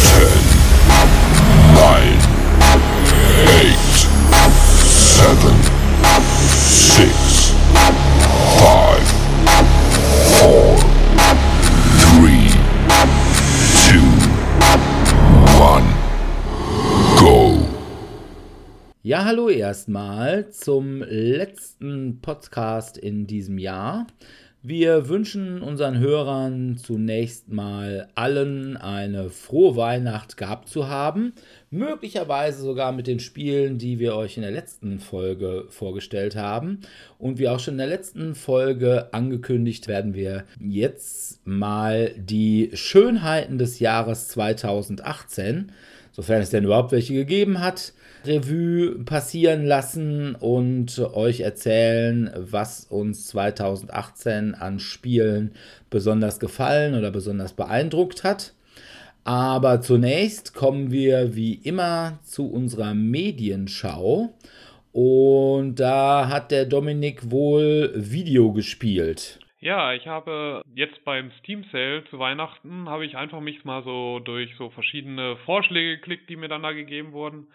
10, 9, 8, 7, 6, 5, 4, 3, 2, 1, go. Ja, hallo erstmal zum letzten Podcast in diesem Jahr. Wir wünschen unseren Hörern zunächst mal allen eine frohe Weihnacht gehabt zu haben. Möglicherweise sogar mit den Spielen, die wir euch in der letzten Folge vorgestellt haben. Und wie auch schon in der letzten Folge angekündigt, werden wir jetzt mal die Schönheiten des Jahres 2018, sofern es denn überhaupt welche gegeben hat, Revue passieren lassen und euch erzählen, was uns 2018 an Spielen besonders gefallen oder besonders beeindruckt hat. Aber zunächst kommen wir wie immer zu unserer Medienschau. Und da hat der Dominik wohl Video gespielt. Ja, ich habe jetzt beim Steam Sale zu Weihnachten habe ich einfach mich mal so durch so verschiedene Vorschläge geklickt, die mir dann da gegeben wurden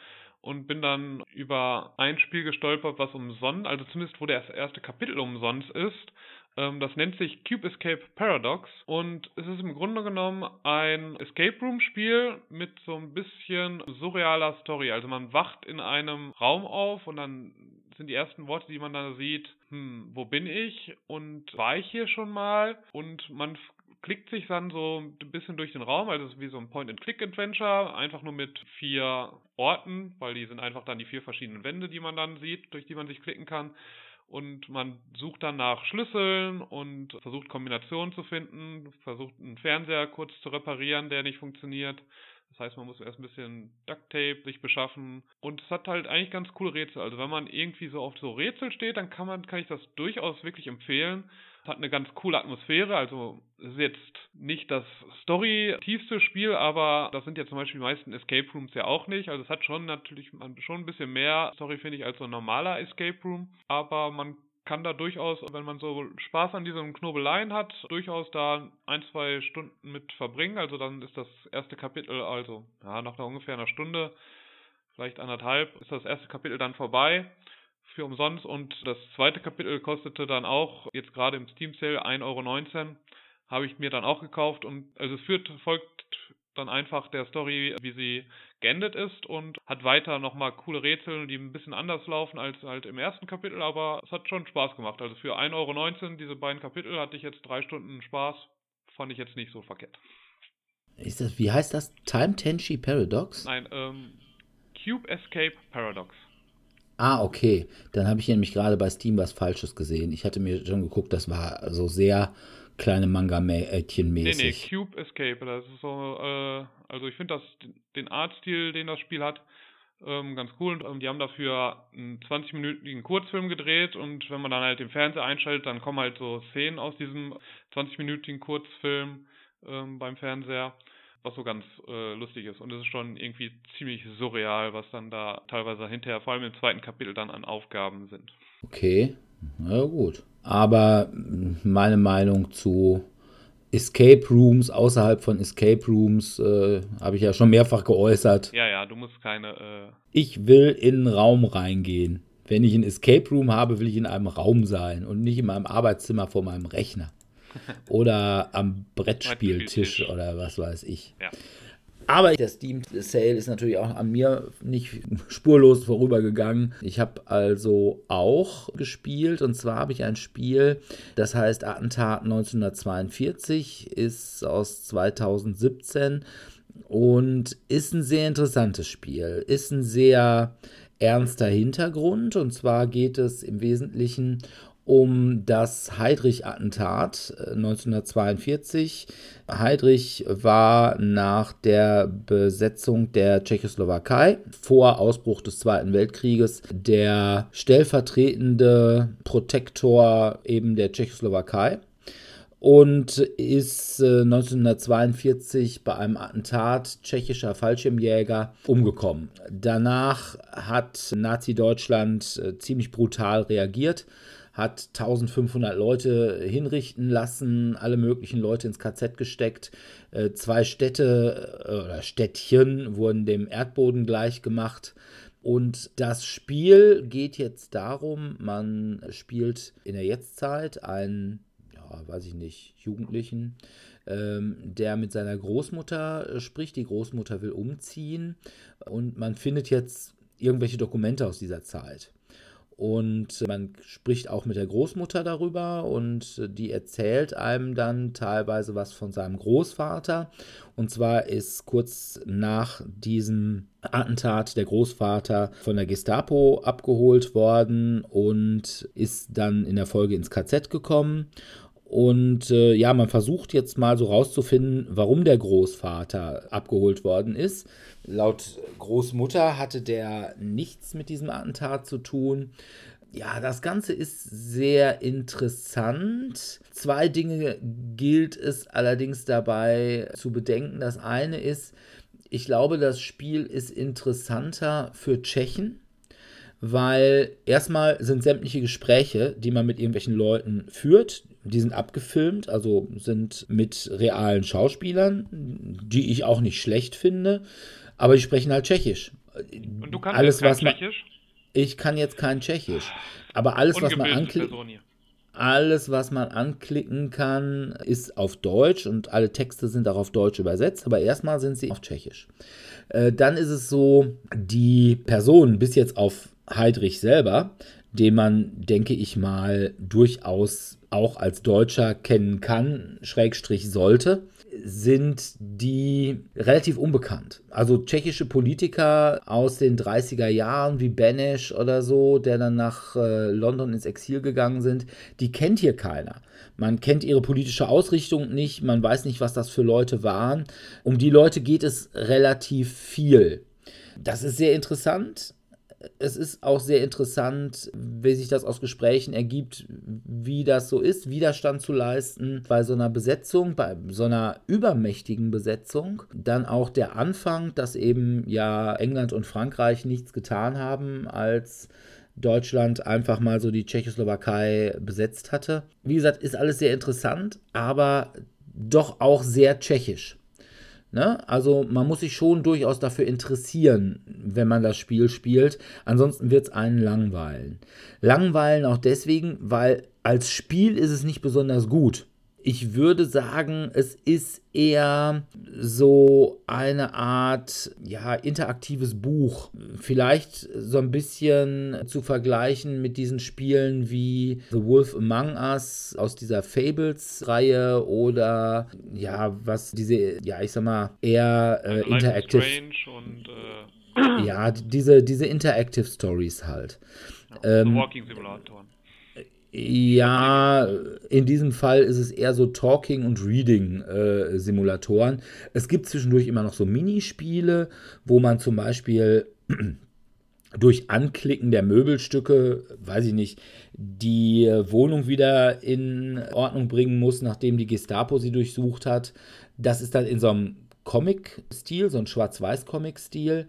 und bin dann über ein Spiel gestolpert, was umsonst, also zumindest wo das erste Kapitel umsonst ist. Ähm, das nennt sich Cube Escape Paradox und es ist im Grunde genommen ein Escape Room Spiel mit so ein bisschen surrealer Story. Also man wacht in einem Raum auf und dann sind die ersten Worte, die man dann sieht, hm, wo bin ich und war ich hier schon mal? Und man klickt sich dann so ein bisschen durch den Raum, also es ist wie so ein Point-and-Click-Adventure, einfach nur mit vier Orten, weil die sind einfach dann die vier verschiedenen Wände, die man dann sieht, durch die man sich klicken kann. Und man sucht dann nach Schlüsseln und versucht Kombinationen zu finden, versucht einen Fernseher kurz zu reparieren, der nicht funktioniert. Das heißt, man muss erst ein bisschen Duct Tape sich beschaffen. Und es hat halt eigentlich ganz coole Rätsel. Also wenn man irgendwie so auf so Rätsel steht, dann kann man, kann ich das durchaus wirklich empfehlen. Hat eine ganz coole Atmosphäre. Also es ist jetzt nicht das Story-tiefste Spiel, aber das sind ja zum Beispiel die meisten Escape Rooms ja auch nicht. Also es hat schon natürlich schon ein bisschen mehr Story, finde ich, als so ein normaler Escape Room. Aber man kann da durchaus, wenn man so Spaß an diesen Knobeleien hat, durchaus da ein, zwei Stunden mit verbringen. Also dann ist das erste Kapitel, also ja, nach ungefähr einer Stunde, vielleicht anderthalb, ist das erste Kapitel dann vorbei für umsonst und das zweite Kapitel kostete dann auch jetzt gerade im Steam Sale 1,19 Euro. Habe ich mir dann auch gekauft und also es führt, folgt dann einfach der Story, wie sie geendet ist und hat weiter nochmal coole Rätsel, die ein bisschen anders laufen als halt im ersten Kapitel, aber es hat schon Spaß gemacht. Also für 1,19 Euro diese beiden Kapitel hatte ich jetzt drei Stunden Spaß, fand ich jetzt nicht so verkehrt. Ist das, wie heißt das? Time Tenchi Paradox? Nein, ähm, Cube Escape Paradox. Ah, okay. Dann habe ich nämlich gerade bei Steam was Falsches gesehen. Ich hatte mir schon geguckt, das war so sehr kleine Manga-Mädchen mäßig. Nee, nee, Cube Escape. Das ist so, äh, also ich finde das, den Artstil, den das Spiel hat, ähm, ganz cool. Und die haben dafür einen 20-minütigen Kurzfilm gedreht und wenn man dann halt den Fernseher einschaltet, dann kommen halt so Szenen aus diesem 20-minütigen Kurzfilm ähm, beim Fernseher was so ganz äh, lustig ist. Und es ist schon irgendwie ziemlich surreal, was dann da teilweise hinterher, vor allem im zweiten Kapitel, dann an Aufgaben sind. Okay, na gut. Aber meine Meinung zu Escape Rooms, außerhalb von Escape Rooms, äh, habe ich ja schon mehrfach geäußert. Ja, ja, du musst keine. Äh ich will in einen Raum reingehen. Wenn ich ein Escape Room habe, will ich in einem Raum sein und nicht in meinem Arbeitszimmer vor meinem Rechner oder am Brettspieltisch oder was weiß ich. Ja. Aber der Steam Sale ist natürlich auch an mir nicht spurlos vorübergegangen. Ich habe also auch gespielt und zwar habe ich ein Spiel, das heißt Attentat 1942, ist aus 2017 und ist ein sehr interessantes Spiel. Ist ein sehr ernster Hintergrund und zwar geht es im Wesentlichen um das Heydrich-Attentat 1942. Äh, Heydrich war nach der Besetzung der Tschechoslowakei vor Ausbruch des Zweiten Weltkrieges der stellvertretende Protektor eben der Tschechoslowakei und ist äh, 1942 bei einem Attentat tschechischer Fallschirmjäger umgekommen. Danach hat Nazi-Deutschland äh, ziemlich brutal reagiert hat 1500 Leute hinrichten lassen, alle möglichen Leute ins KZ gesteckt. Äh, zwei Städte äh, oder Städtchen wurden dem Erdboden gleich gemacht. Und das Spiel geht jetzt darum, man spielt in der Jetztzeit einen, ja, weiß ich nicht, Jugendlichen, ähm, der mit seiner Großmutter spricht. Die Großmutter will umziehen und man findet jetzt irgendwelche Dokumente aus dieser Zeit. Und man spricht auch mit der Großmutter darüber und die erzählt einem dann teilweise was von seinem Großvater. Und zwar ist kurz nach diesem Attentat der Großvater von der Gestapo abgeholt worden und ist dann in der Folge ins KZ gekommen. Und äh, ja, man versucht jetzt mal so rauszufinden, warum der Großvater abgeholt worden ist. Laut Großmutter hatte der nichts mit diesem Attentat zu tun. Ja, das Ganze ist sehr interessant. Zwei Dinge gilt es allerdings dabei zu bedenken. Das eine ist, ich glaube, das Spiel ist interessanter für Tschechen, weil erstmal sind sämtliche Gespräche, die man mit irgendwelchen Leuten führt, die sind abgefilmt, also sind mit realen Schauspielern, die ich auch nicht schlecht finde aber die sprechen halt Tschechisch. Und du kannst alles, was man, Tschechisch? Ich kann jetzt kein Tschechisch. Aber alles, was man anklickt. Alles, was man anklicken kann, ist auf Deutsch und alle Texte sind auch auf Deutsch übersetzt, aber erstmal sind sie auf Tschechisch. Äh, dann ist es so, die Person bis jetzt auf Heidrich selber, den man, denke ich mal, durchaus auch als Deutscher kennen kann, Schrägstrich sollte, sind die relativ unbekannt. Also tschechische Politiker aus den 30er Jahren wie Benesch oder so, der dann nach äh, London ins Exil gegangen sind, die kennt hier keiner. Man kennt ihre politische Ausrichtung nicht, man weiß nicht, was das für Leute waren. Um die Leute geht es relativ viel. Das ist sehr interessant es ist auch sehr interessant, wie sich das aus Gesprächen ergibt, wie das so ist, Widerstand zu leisten bei so einer Besetzung, bei so einer übermächtigen Besetzung. Dann auch der Anfang, dass eben ja England und Frankreich nichts getan haben, als Deutschland einfach mal so die Tschechoslowakei besetzt hatte. Wie gesagt, ist alles sehr interessant, aber doch auch sehr tschechisch. Ne? Also man muss sich schon durchaus dafür interessieren, wenn man das Spiel spielt. Ansonsten wird es einen langweilen. Langweilen auch deswegen, weil als Spiel ist es nicht besonders gut ich würde sagen, es ist eher so eine Art ja, interaktives Buch. Vielleicht so ein bisschen zu vergleichen mit diesen Spielen wie The Wolf Among Us aus dieser Fables-Reihe oder ja, was diese, ja, ich sag mal, eher äh, interactive. Und, äh ja, diese, diese Interactive Stories halt. Ja, ähm, Walking Simulatoren. Ja, in diesem Fall ist es eher so Talking- und Reading-Simulatoren. Äh, es gibt zwischendurch immer noch so Minispiele, wo man zum Beispiel durch Anklicken der Möbelstücke, weiß ich nicht, die Wohnung wieder in Ordnung bringen muss, nachdem die Gestapo sie durchsucht hat. Das ist dann in so einem Comic-Stil, so ein Schwarz-Weiß-Comic-Stil.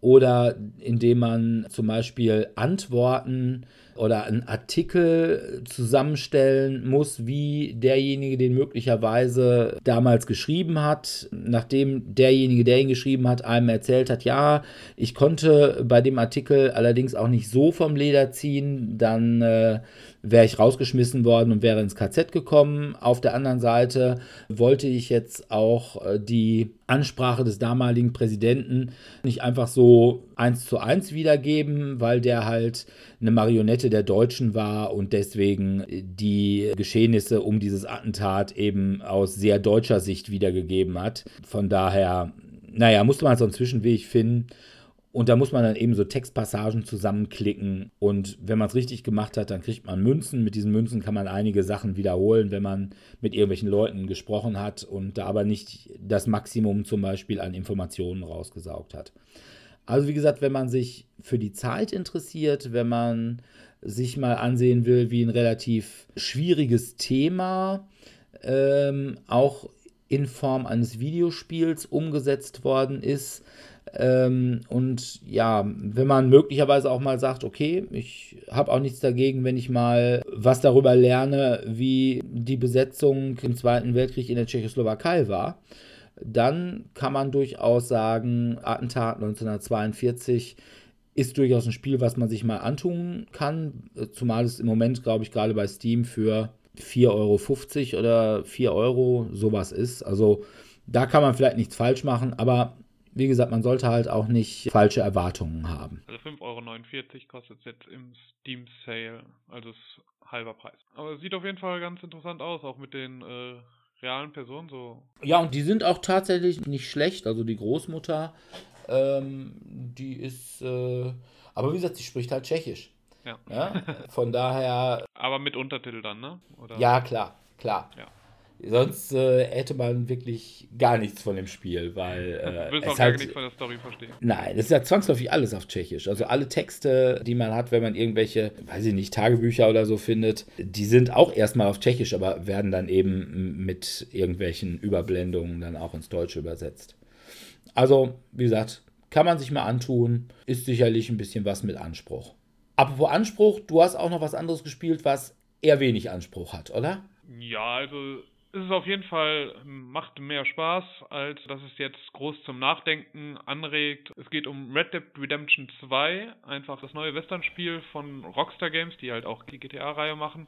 Oder indem man zum Beispiel Antworten oder einen Artikel zusammenstellen muss, wie derjenige den möglicherweise damals geschrieben hat, nachdem derjenige, der ihn geschrieben hat, einem erzählt hat, ja, ich konnte bei dem Artikel allerdings auch nicht so vom Leder ziehen, dann äh, wäre ich rausgeschmissen worden und wäre ins KZ gekommen. Auf der anderen Seite wollte ich jetzt auch äh, die Ansprache des damaligen Präsidenten nicht einfach so eins zu eins wiedergeben, weil der halt eine Marionette der Deutschen war und deswegen die Geschehnisse um dieses Attentat eben aus sehr deutscher Sicht wiedergegeben hat. Von daher, naja, musste man so einen Zwischenweg finden. Und da muss man dann eben so Textpassagen zusammenklicken. Und wenn man es richtig gemacht hat, dann kriegt man Münzen. Mit diesen Münzen kann man einige Sachen wiederholen, wenn man mit irgendwelchen Leuten gesprochen hat und da aber nicht das Maximum zum Beispiel an Informationen rausgesaugt hat. Also wie gesagt, wenn man sich für die Zeit interessiert, wenn man sich mal ansehen will, wie ein relativ schwieriges Thema ähm, auch in Form eines Videospiels umgesetzt worden ist, ähm, und ja, wenn man möglicherweise auch mal sagt, okay, ich habe auch nichts dagegen, wenn ich mal was darüber lerne, wie die Besetzung im Zweiten Weltkrieg in der Tschechoslowakei war, dann kann man durchaus sagen, Attentat 1942 ist durchaus ein Spiel, was man sich mal antun kann, zumal es im Moment, glaube ich, gerade bei Steam für 4,50 Euro oder 4 Euro sowas ist. Also da kann man vielleicht nichts falsch machen, aber wie gesagt, man sollte halt auch nicht falsche Erwartungen haben. Also 5,49 Euro kostet es jetzt im Steam Sale, also ist halber Preis. Aber es sieht auf jeden Fall ganz interessant aus, auch mit den äh, realen Personen so. Ja, und die sind auch tatsächlich nicht schlecht. Also die Großmutter, ähm, die ist, äh, aber wie gesagt, sie spricht halt Tschechisch. Ja. ja. Von daher. Aber mit Untertitel dann, ne? Oder? Ja, klar, klar. Ja. Sonst äh, hätte man wirklich gar nichts von dem Spiel, weil. Äh, du willst auch gar halt, nichts von der Story verstehen. Nein, es ist ja zwangsläufig alles auf Tschechisch. Also alle Texte, die man hat, wenn man irgendwelche, weiß ich nicht, Tagebücher oder so findet, die sind auch erstmal auf Tschechisch, aber werden dann eben mit irgendwelchen Überblendungen dann auch ins Deutsche übersetzt. Also, wie gesagt, kann man sich mal antun, ist sicherlich ein bisschen was mit Anspruch. Apropos Anspruch, du hast auch noch was anderes gespielt, was eher wenig Anspruch hat, oder? Ja, also es ist auf jeden Fall, macht mehr Spaß, als dass es jetzt groß zum Nachdenken anregt. Es geht um Red Dead Redemption 2, einfach das neue Western-Spiel von Rockstar Games, die halt auch die GTA-Reihe machen.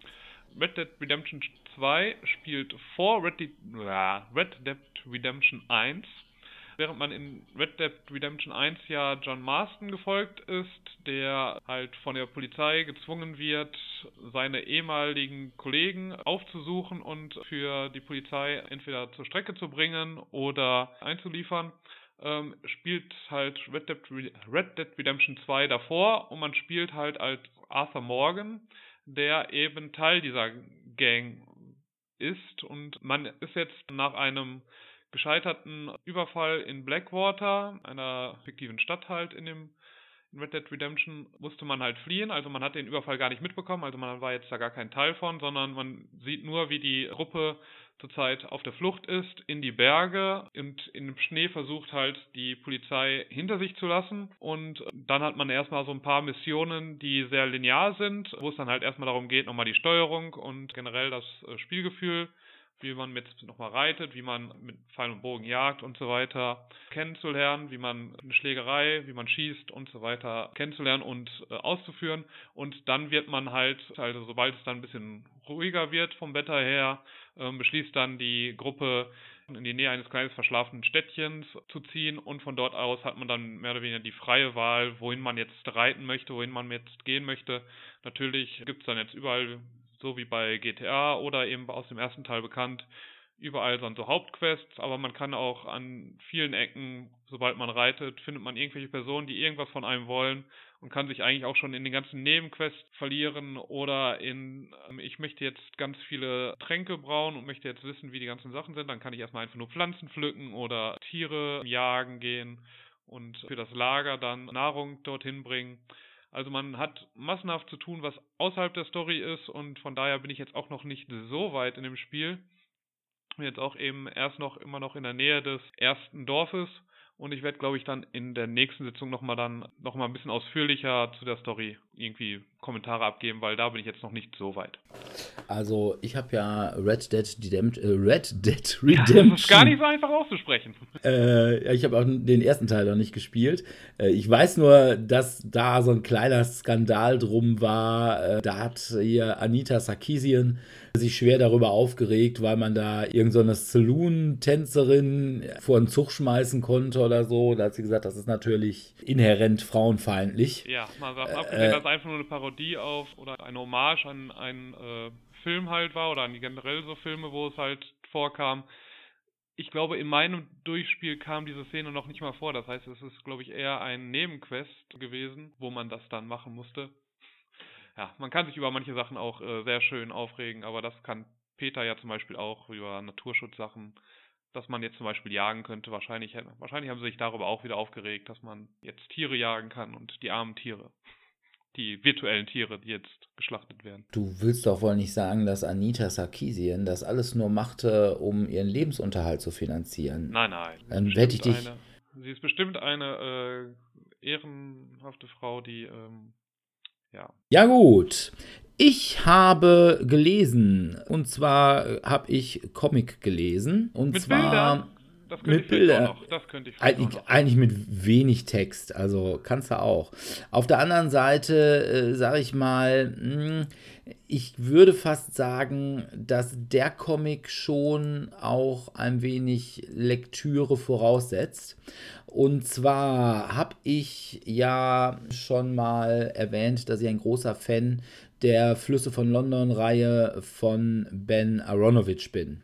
Red Dead Redemption 2 spielt vor Red, De Red Dead Redemption 1 während man in Red Dead Redemption 1 ja John Marston gefolgt ist, der halt von der Polizei gezwungen wird, seine ehemaligen Kollegen aufzusuchen und für die Polizei entweder zur Strecke zu bringen oder einzuliefern, ähm, spielt halt Red Dead, Red Dead Redemption 2 davor und man spielt halt als Arthur Morgan, der eben Teil dieser Gang ist und man ist jetzt nach einem gescheiterten Überfall in Blackwater, einer fiktiven Stadt halt in dem in Red Dead Redemption musste man halt fliehen, also man hat den Überfall gar nicht mitbekommen, also man war jetzt da gar kein Teil von, sondern man sieht nur, wie die Gruppe zurzeit auf der Flucht ist, in die Berge und dem Schnee versucht halt die Polizei hinter sich zu lassen. Und dann hat man erstmal so ein paar Missionen, die sehr linear sind, wo es dann halt erstmal darum geht, nochmal die Steuerung und generell das äh, Spielgefühl wie man jetzt nochmal reitet, wie man mit Pfeil und Bogen jagt und so weiter kennenzulernen, wie man eine Schlägerei, wie man schießt und so weiter kennenzulernen und äh, auszuführen. Und dann wird man halt, also sobald es dann ein bisschen ruhiger wird vom Wetter her, äh, beschließt dann die Gruppe in die Nähe eines kleinen verschlafenen Städtchens zu ziehen und von dort aus hat man dann mehr oder weniger die freie Wahl, wohin man jetzt reiten möchte, wohin man jetzt gehen möchte. Natürlich gibt es dann jetzt überall so wie bei GTA oder eben aus dem ersten Teil bekannt, überall sind so Hauptquests, aber man kann auch an vielen Ecken, sobald man reitet, findet man irgendwelche Personen, die irgendwas von einem wollen und kann sich eigentlich auch schon in den ganzen Nebenquests verlieren oder in, ähm, ich möchte jetzt ganz viele Tränke brauen und möchte jetzt wissen, wie die ganzen Sachen sind, dann kann ich erstmal einfach nur Pflanzen pflücken oder Tiere jagen gehen und für das Lager dann Nahrung dorthin bringen. Also man hat massenhaft zu tun, was außerhalb der Story ist und von daher bin ich jetzt auch noch nicht so weit in dem Spiel. Bin jetzt auch eben erst noch immer noch in der Nähe des ersten Dorfes und ich werde, glaube ich, dann in der nächsten Sitzung nochmal dann nochmal ein bisschen ausführlicher zu der Story irgendwie Kommentare abgeben, weil da bin ich jetzt noch nicht so weit. Also ich habe ja Red Dead, Redempt äh, Red Dead Redemption. das ist gar nicht so einfach auszusprechen. Äh, ich habe auch den ersten Teil noch nicht gespielt. Äh, ich weiß nur, dass da so ein kleiner Skandal drum war. Äh, da hat hier Anita Sarkeesian sich schwer darüber aufgeregt, weil man da irgendeine so Saloon-Tänzerin vor einen Zug schmeißen konnte oder so. Da hat sie gesagt, das ist natürlich inhärent frauenfeindlich. Ja, sagt, abgesehen, dass einfach nur eine Parodie auf oder eine Hommage an einen äh, Film halt war oder an die generell so Filme, wo es halt vorkam. Ich glaube, in meinem Durchspiel kam diese Szene noch nicht mal vor. Das heißt, es ist, glaube ich, eher ein Nebenquest gewesen, wo man das dann machen musste ja, man kann sich über manche Sachen auch äh, sehr schön aufregen, aber das kann Peter ja zum Beispiel auch über Naturschutzsachen, dass man jetzt zum Beispiel jagen könnte. Wahrscheinlich, wahrscheinlich haben sie sich darüber auch wieder aufgeregt, dass man jetzt Tiere jagen kann und die armen Tiere. Die virtuellen Tiere, die jetzt geschlachtet werden. Du willst doch wohl nicht sagen, dass Anita Sarkeesian das alles nur machte, um ihren Lebensunterhalt zu finanzieren. Nein, nein. Dann hätte ich dich. Eine, sie ist bestimmt eine äh, ehrenhafte Frau, die ähm, ja. Ja, gut. Ich habe gelesen, und zwar habe ich Comic gelesen, und mit zwar Bildern. Das könnte mit Bildern. Das könnte ich eigentlich, eigentlich mit wenig Text, also kannst du auch. Auf der anderen Seite äh, sage ich mal, hm, ich würde fast sagen, dass der Comic schon auch ein wenig Lektüre voraussetzt. Und zwar habe ich ja schon mal erwähnt, dass ich ein großer Fan der Flüsse von London-Reihe von Ben Aronovich bin.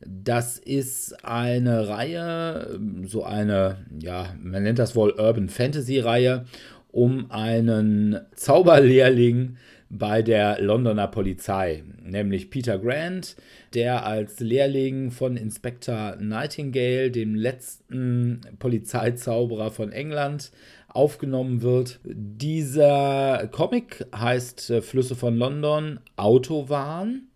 Das ist eine Reihe, so eine, ja, man nennt das wohl Urban Fantasy Reihe, um einen Zauberlehrling bei der Londoner Polizei, nämlich Peter Grant, der als Lehrling von Inspector Nightingale, dem letzten Polizeizauberer von England, aufgenommen wird. Dieser Comic heißt äh, Flüsse von London Autowahn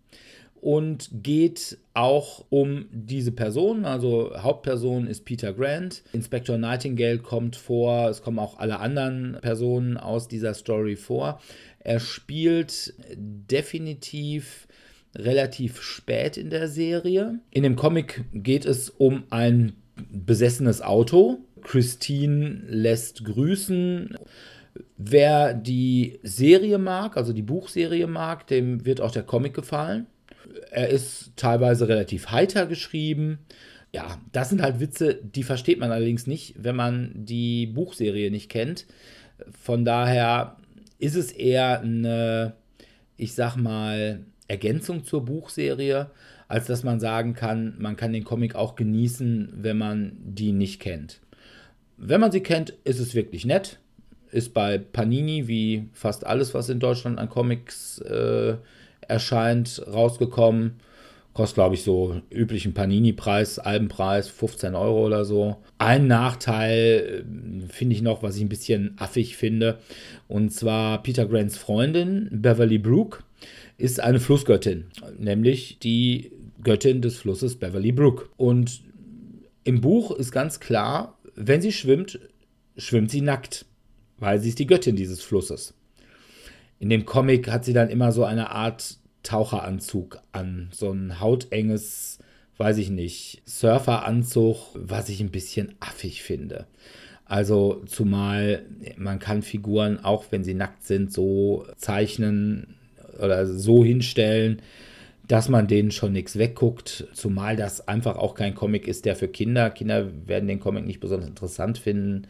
und geht auch um diese Person. Also Hauptperson ist Peter Grant. Inspector Nightingale kommt vor. Es kommen auch alle anderen Personen aus dieser Story vor. Er spielt definitiv relativ spät in der Serie. In dem Comic geht es um ein besessenes Auto. Christine lässt grüßen. Wer die Serie mag, also die Buchserie mag, dem wird auch der Comic gefallen. Er ist teilweise relativ heiter geschrieben. Ja, das sind halt Witze, die versteht man allerdings nicht, wenn man die Buchserie nicht kennt. Von daher ist es eher eine, ich sag mal, Ergänzung zur Buchserie, als dass man sagen kann, man kann den Comic auch genießen, wenn man die nicht kennt. Wenn man sie kennt, ist es wirklich nett. Ist bei Panini, wie fast alles, was in Deutschland an Comics äh, erscheint, rausgekommen. Kostet, glaube ich, so üblichen Panini-Preis, Albenpreis, 15 Euro oder so. Ein Nachteil äh, finde ich noch, was ich ein bisschen affig finde. Und zwar Peter Grants Freundin, Beverly Brook, ist eine Flussgöttin, nämlich die Göttin des Flusses Beverly Brook. Und im Buch ist ganz klar, wenn sie schwimmt, schwimmt sie nackt, weil sie ist die Göttin dieses Flusses. In dem Comic hat sie dann immer so eine Art Taucheranzug an, so ein hautenges, weiß ich nicht, Surferanzug, was ich ein bisschen affig finde. Also zumal man kann Figuren, auch wenn sie nackt sind, so zeichnen oder so hinstellen, dass man denen schon nichts wegguckt, zumal das einfach auch kein Comic ist, der für Kinder, Kinder werden den Comic nicht besonders interessant finden.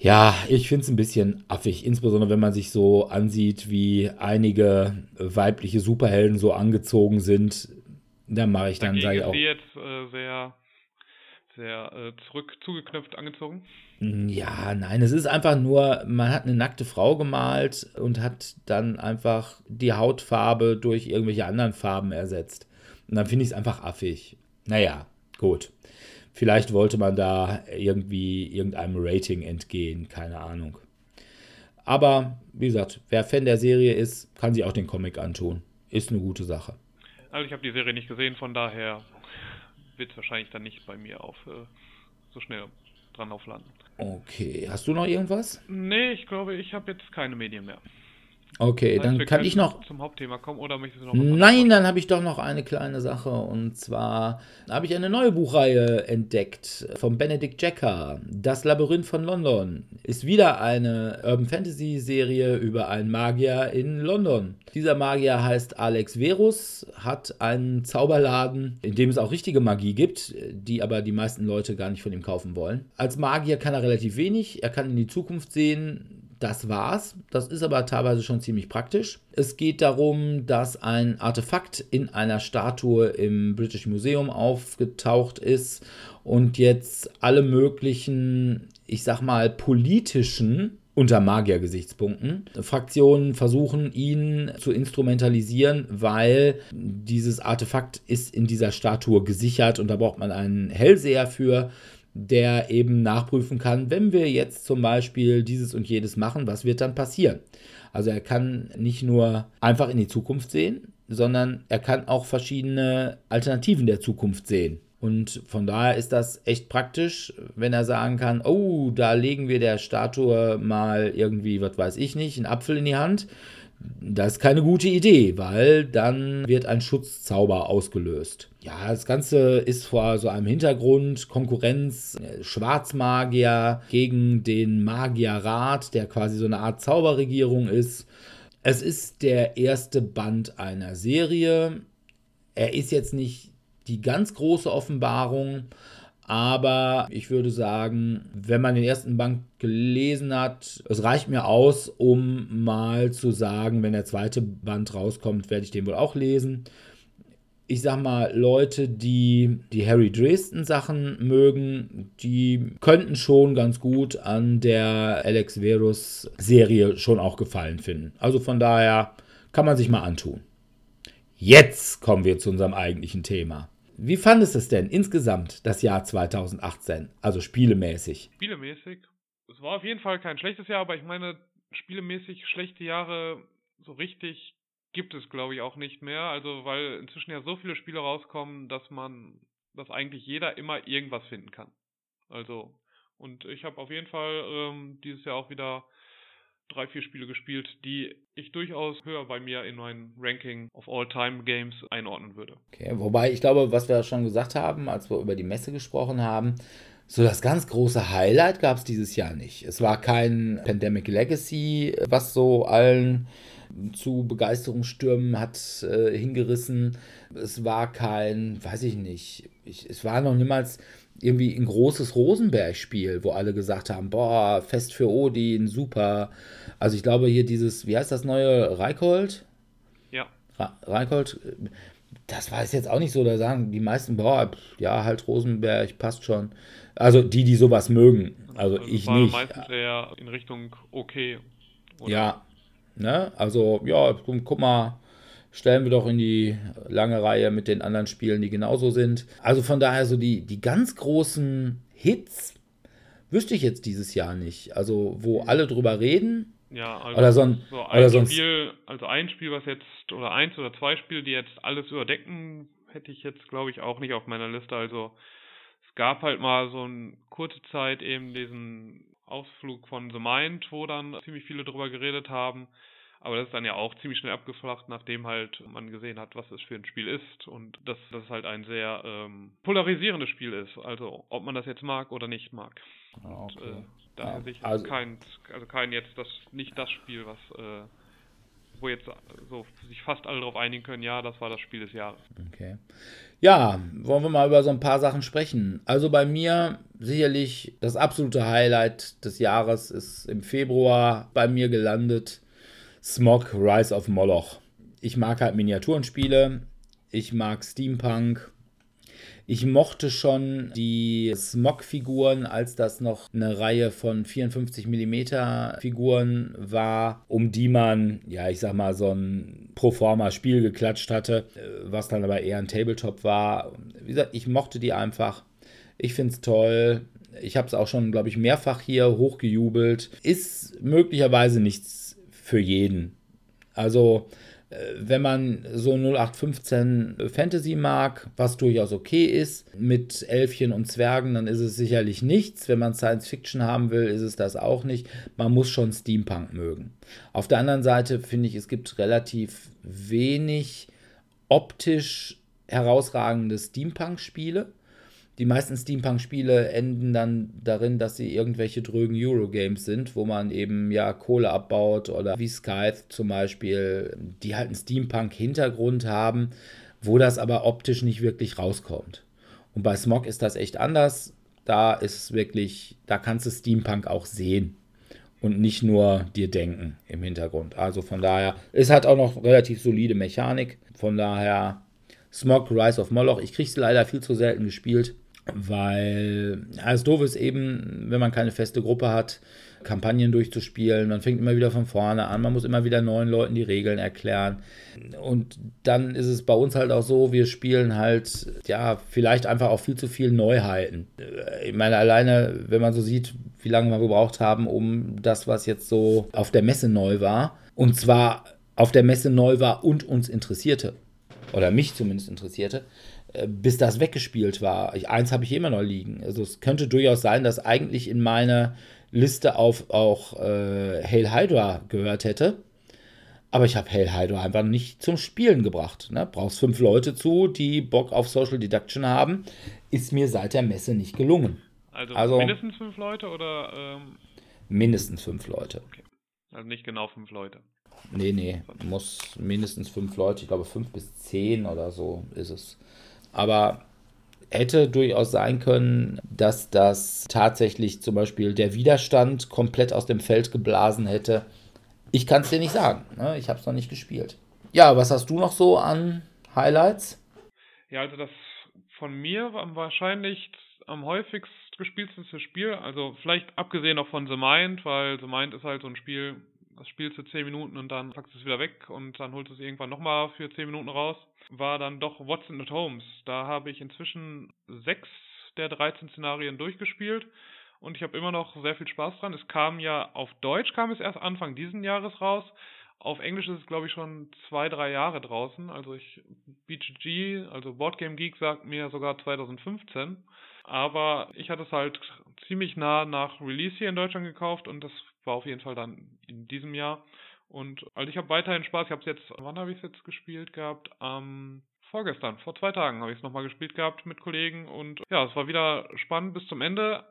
Ja, ich finde es ein bisschen affig, insbesondere wenn man sich so ansieht, wie einige weibliche Superhelden so angezogen sind. Da mache ich dann, sage ich auch. Sie jetzt äh, sehr, sehr äh, zurück zugeknöpft angezogen? Hm, ja, nein, es ist einfach nur, man hat eine nackte Frau gemalt und hat dann einfach die Hautfarbe durch irgendwelche anderen Farben ersetzt. Und dann finde ich es einfach affig. Naja, gut. Vielleicht wollte man da irgendwie irgendeinem Rating entgehen, keine Ahnung. Aber wie gesagt, wer Fan der Serie ist, kann sich auch den Comic antun. Ist eine gute Sache. Also ich habe die Serie nicht gesehen, von daher wird es wahrscheinlich dann nicht bei mir auf äh, so schnell dran auflanden. Okay, hast du noch irgendwas? Nee, ich glaube, ich habe jetzt keine Medien mehr. Okay, Das heißt, dann kann ich noch zum Hauptthema kommen oder möchtest du noch Nein, dann habe ich doch noch eine kleine Sache. Und zwar habe ich eine neue Buchreihe entdeckt von Benedict Jacker. Das Labyrinth von London ist wieder eine Urban Fantasy Serie über einen Magier in London. Dieser Magier heißt Alex Verus, hat einen Zauberladen, in dem es auch richtige Magie gibt, die aber die meisten Leute gar nicht von ihm kaufen wollen. Als Magier kann er relativ wenig. Er kann in die Zukunft sehen, das war's. Das ist aber teilweise schon ziemlich praktisch. Es geht darum, dass ein Artefakt in einer Statue im British Museum aufgetaucht ist und jetzt alle möglichen, ich sag mal, politischen unter Magier-Gesichtspunkten. Fraktionen versuchen, ihn zu instrumentalisieren, weil dieses Artefakt ist in dieser Statue gesichert und da braucht man einen Hellseher für, der eben nachprüfen kann, wenn wir jetzt zum Beispiel dieses und jedes machen, was wird dann passieren. Also er kann nicht nur einfach in die Zukunft sehen, sondern er kann auch verschiedene Alternativen der Zukunft sehen. Und von daher ist das echt praktisch, wenn er sagen kann, oh, da legen wir der Statue mal irgendwie, was weiß ich nicht, einen Apfel in die Hand. Das ist keine gute Idee, weil dann wird ein Schutzzauber ausgelöst. Ja, das Ganze ist vor so einem Hintergrund Konkurrenz, äh, Schwarzmagier gegen den Magierrat, der quasi so eine Art Zauberregierung ist. Es ist der erste Band einer Serie. Er ist jetzt nicht die ganz große Offenbarung, aber ich würde sagen, wenn man den ersten Band gelesen hat, es reicht mir aus, um mal zu sagen, wenn der zweite Band rauskommt, werde ich den wohl auch lesen. Ich sag mal, Leute, die die Harry Dresden Sachen mögen, die könnten schon ganz gut an der Alex Verus Serie schon auch gefallen finden. Also von daher kann man sich mal antun. Jetzt kommen wir zu unserem eigentlichen Thema. Wie fandest du es denn insgesamt das Jahr 2018, also spielemäßig? Spielemäßig. Es war auf jeden Fall kein schlechtes Jahr, aber ich meine, spielemäßig schlechte Jahre so richtig gibt es, glaube ich, auch nicht mehr. Also, weil inzwischen ja so viele Spiele rauskommen, dass man, dass eigentlich jeder immer irgendwas finden kann. Also, und ich habe auf jeden Fall ähm, dieses Jahr auch wieder drei, vier Spiele gespielt, die ich durchaus höher bei mir in mein Ranking of All-Time-Games einordnen würde. Okay, wobei ich glaube, was wir schon gesagt haben, als wir über die Messe gesprochen haben, so das ganz große Highlight gab es dieses Jahr nicht. Es war kein Pandemic Legacy, was so allen zu Begeisterungsstürmen hat äh, hingerissen. Es war kein, weiß ich nicht, ich, es war noch niemals irgendwie ein großes Rosenberg-Spiel, wo alle gesagt haben, boah, Fest für Odin, super. Also ich glaube hier dieses, wie heißt das neue, Reikold? Ja. Reikold, das war es jetzt auch nicht so, da sagen die meisten, boah, ja, halt Rosenberg, passt schon. Also die, die sowas mögen, also, ich war nicht. meistens eher in Richtung okay. oder? Ja, ne, also ja, guck mal, stellen wir doch in die lange Reihe mit den anderen Spielen, die genauso sind. Also von daher so die, die ganz großen Hits wüsste ich jetzt dieses Jahr nicht. Also wo alle drüber reden, Ja, also Oder so ein- so oder ein so ein- Spiel, also ein Spiel, was jetzt, oder eins oder zwei Spiele, die jetzt alles überdecken, hätte ich jetzt, glaube ich, auch nicht auf meiner Liste. Also es gab halt mal so eine kurze Zeit eben diesen Ausflug von The Mind, wo dann ziemlich viele drüber geredet haben. Aber das ist dann ja auch ziemlich schnell abgeflacht, nachdem halt man gesehen hat, was es für ein Spiel ist und dass das halt ein sehr ähm, polarisierendes Spiel ist. Also ob man das jetzt mag oder nicht mag. Und, äh, daher Ja, sehe ich also- kein, also kein jetzt das nicht das Spiel, was äh, wo jetzt so sich fast alle darauf einigen können, ja, das war das Spiel des Jahres. Okay. Ja, wollen wir mal über so ein paar Sachen sprechen. Also bei mir sicherlich das absolute Highlight des Jahres ist im Februar bei mir gelandet. Smog Rise of Moloch. Ich mag halt Miniaturenspiele. Ich mag Steampunk. Ich mochte schon die Smog-Figuren, als das noch eine Reihe von 54 mm Figuren war, um die man, ja, ich sag mal, so ein Proforma-Spiel geklatscht hatte, äh, was dann aber eher ein Tabletop war. Wie gesagt, ich mochte die einfach. Ich finde es toll. Ich habe es auch schon, glaube ich, mehrfach hier hochgejubelt. Ist möglicherweise nichts für jeden. Also, Äh, wenn man so 0815 Fantasy mag, was durchaus okay ist, mit Elfchen und Zwergen, dann ist es sicherlich nichts. Wenn man Science Fiction haben will, ist es das auch nicht. Man muss schon Steampunk mögen. Auf der anderen Seite finde ich, es gibt relativ wenig optisch herausragende Steampunk-Spiele. Die meisten Steampunk-Spiele enden dann darin, dass sie irgendwelche drögen Eurogames sind, wo man eben ja Kohle abbaut oder wie Scythe zum Beispiel, die halt einen Steampunk-Hintergrund haben, wo das aber optisch nicht wirklich rauskommt. Und bei Smog ist das echt anders. Da ist wirklich, da kannst du Steampunk auch sehen und nicht nur dir denken im Hintergrund. Also von daher, es hat auch noch relativ solide Mechanik. Von daher, Smog, Rise of Moloch, ich kriege es leider viel zu selten gespielt weil alles doof ist eben, wenn man keine feste Gruppe hat, Kampagnen durchzuspielen. Man fängt immer wieder von vorne an, man muss immer wieder neuen Leuten die Regeln erklären. Und dann ist es bei uns halt auch so, wir spielen halt, ja, vielleicht einfach auch viel zu viel Neuheiten. Ich meine, alleine, wenn man so sieht, wie lange wir gebraucht haben, um das, was jetzt so auf der Messe neu war, und zwar auf der Messe neu war und uns interessierte, oder mich zumindest interessierte, bis das weggespielt war. Ich, eins habe ich immer noch liegen. Also es könnte durchaus sein, dass eigentlich in meiner Liste auf auch äh, Hail Hydra gehört hätte. Aber ich habe Hail Hydra einfach nicht zum Spielen gebracht. Ne? Brauchst fünf Leute zu, die Bock auf Social Deduction haben. Ist mir seit der Messe nicht gelungen. Also, also mindestens fünf Leute oder? Ähm... Mindestens fünf Leute. Okay. Also nicht genau fünf Leute. Nee, nee, muss mindestens fünf Leute, ich glaube fünf bis zehn oder so ist es. Aber hätte durchaus sein können, dass das tatsächlich zum Beispiel der Widerstand komplett aus dem Feld geblasen hätte. Ich kann es dir nicht sagen. Ne? Ich habe es noch nicht gespielt. Ja, was hast du noch so an Highlights? Ja, also das von mir war wahrscheinlich am häufigst gespielteste Spiel. Also vielleicht abgesehen auch von The Mind, weil The Mind ist halt so ein Spiel, das spielst du 10 Minuten und dann packst du es wieder weg und dann holst du es irgendwann nochmal für 10 Minuten raus war dann doch Watson at Holmes. Da habe ich inzwischen sechs der 13 Szenarien durchgespielt und ich habe immer noch sehr viel Spaß dran. Es kam ja auf Deutsch, kam es erst Anfang diesen Jahres raus. Auf Englisch ist es, glaube ich, schon zwei, drei Jahre draußen. Also ich, BGG, also Boardgame Geek, sagt mir sogar 2015. Aber ich hatte es halt ziemlich nah nach Release hier in Deutschland gekauft und das war auf jeden Fall dann in diesem Jahr. Und also ich habe weiterhin Spaß. Ich habe es jetzt, wann habe ich es jetzt gespielt gehabt? Am vorgestern, vor zwei Tagen habe ich es nochmal gespielt gehabt mit Kollegen und ja, es war wieder spannend bis zum Ende.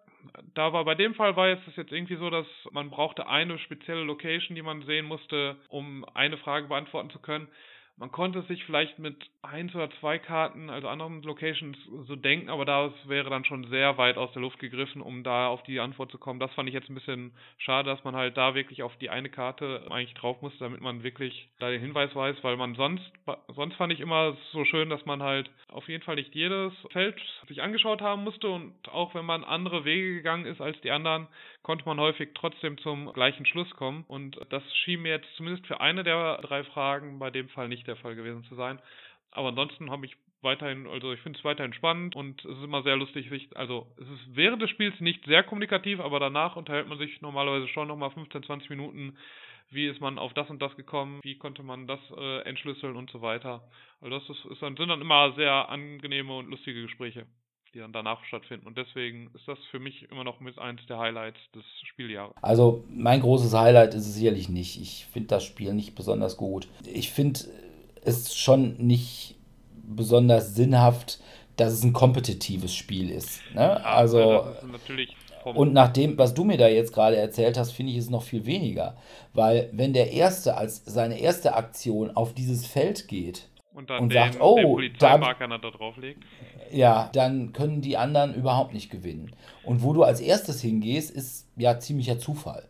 Da war bei dem Fall war es jetzt irgendwie so, dass man brauchte eine spezielle Location, die man sehen musste, um eine Frage beantworten zu können man konnte sich vielleicht mit eins oder zwei Karten, also anderen Locations, so denken, aber das wäre dann schon sehr weit aus der Luft gegriffen, um da auf die Antwort zu kommen. Das fand ich jetzt ein bisschen schade, dass man halt da wirklich auf die eine Karte eigentlich drauf musste, damit man wirklich da den Hinweis weiß, weil man sonst, sonst fand ich immer so schön, dass man halt auf jeden Fall nicht jedes Feld sich angeschaut haben musste und auch wenn man andere Wege gegangen ist als die anderen, konnte man häufig trotzdem zum gleichen Schluss kommen. Und das schien mir jetzt zumindest für eine der drei Fragen bei dem Fall nicht der Fall gewesen zu sein. Aber ansonsten habe ich weiterhin, also ich finde es weiterhin spannend und es ist immer sehr lustig, sich, also es ist während des Spiels nicht sehr kommunikativ, aber danach unterhält man sich normalerweise schon nochmal 15, 20 Minuten, wie ist man auf das und das gekommen, wie konnte man das äh, entschlüsseln und so weiter. Also das ist, ist dann, sind dann immer sehr angenehme und lustige Gespräche die dann danach stattfinden. Und deswegen ist das für mich immer noch mit eins der Highlights des Spieljahres. Also mein großes Highlight ist es sicherlich nicht. Ich finde das Spiel nicht besonders gut. Ich finde es schon nicht besonders sinnhaft, dass es ein kompetitives Spiel ist. Ne? Also ja, natürlich und nach dem, was du mir da jetzt gerade erzählt hast, finde ich es noch viel weniger. Weil wenn der Erste als seine erste Aktion auf dieses Feld geht und dann und den, sagt, oh, den Polizeimarker da drauflegt. Ja, dann können die anderen überhaupt nicht gewinnen. Und wo du als erstes hingehst, ist ja ziemlicher Zufall.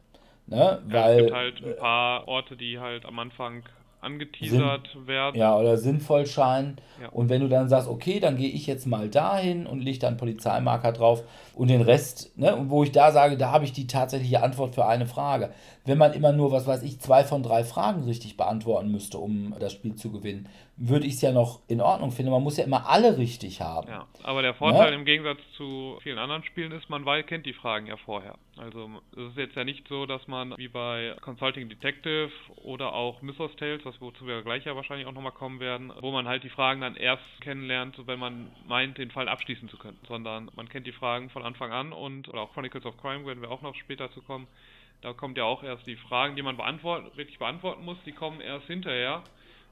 Ne? Ja, Weil, es gibt halt ein paar Orte, die halt am Anfang angeteasert Sinn, werden. Ja, oder sinnvoll scheinen. Ja. Und wenn du dann sagst, okay, dann gehe ich jetzt mal dahin und lege dann Polizeimarker drauf und den Rest, ne, wo ich da sage, da habe ich die tatsächliche Antwort für eine Frage. Wenn man immer nur, was weiß ich, zwei von drei Fragen richtig beantworten müsste, um das Spiel zu gewinnen, würde ich es ja noch in Ordnung finden. Man muss ja immer alle richtig haben. Ja, aber der Vorteil ne? im Gegensatz zu vielen anderen Spielen ist, man weiß, kennt die Fragen ja vorher. Also es ist jetzt ja nicht so, dass man wie bei Consulting Detective oder auch Mythos Tales, was wozu wir gleich ja wahrscheinlich auch nochmal kommen werden, wo man halt die Fragen dann erst kennenlernt, wenn man meint, den Fall abschließen zu können, sondern man kennt die Fragen von Anfang an und oder auch Chronicles of Crime werden wir auch noch später zu kommen. Da kommt ja auch erst die Fragen, die man beantworten, wirklich beantworten muss, die kommen erst hinterher.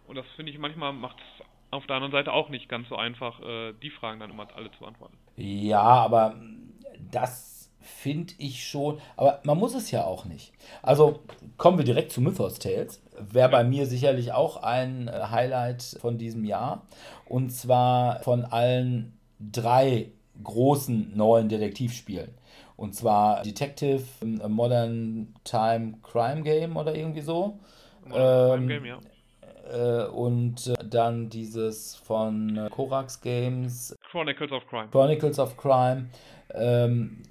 Und das finde ich manchmal macht es auf der anderen Seite auch nicht ganz so einfach, äh, die Fragen dann immer alle zu beantworten. Ja, aber das finde ich schon. Aber man muss es ja auch nicht. Also kommen wir direkt zu Mythos Tales. Wäre bei mir sicherlich auch ein äh, Highlight von diesem Jahr. Und zwar von allen drei großen neuen Detektivspielen. Und zwar Detective, Modern Time Crime Game oder irgendwie so. Modern ähm, Crime Game, ja. Äh, und äh, dann dieses von äh, Korax Games. Chronicles of Crime. Chronicles of Crime. Ähm,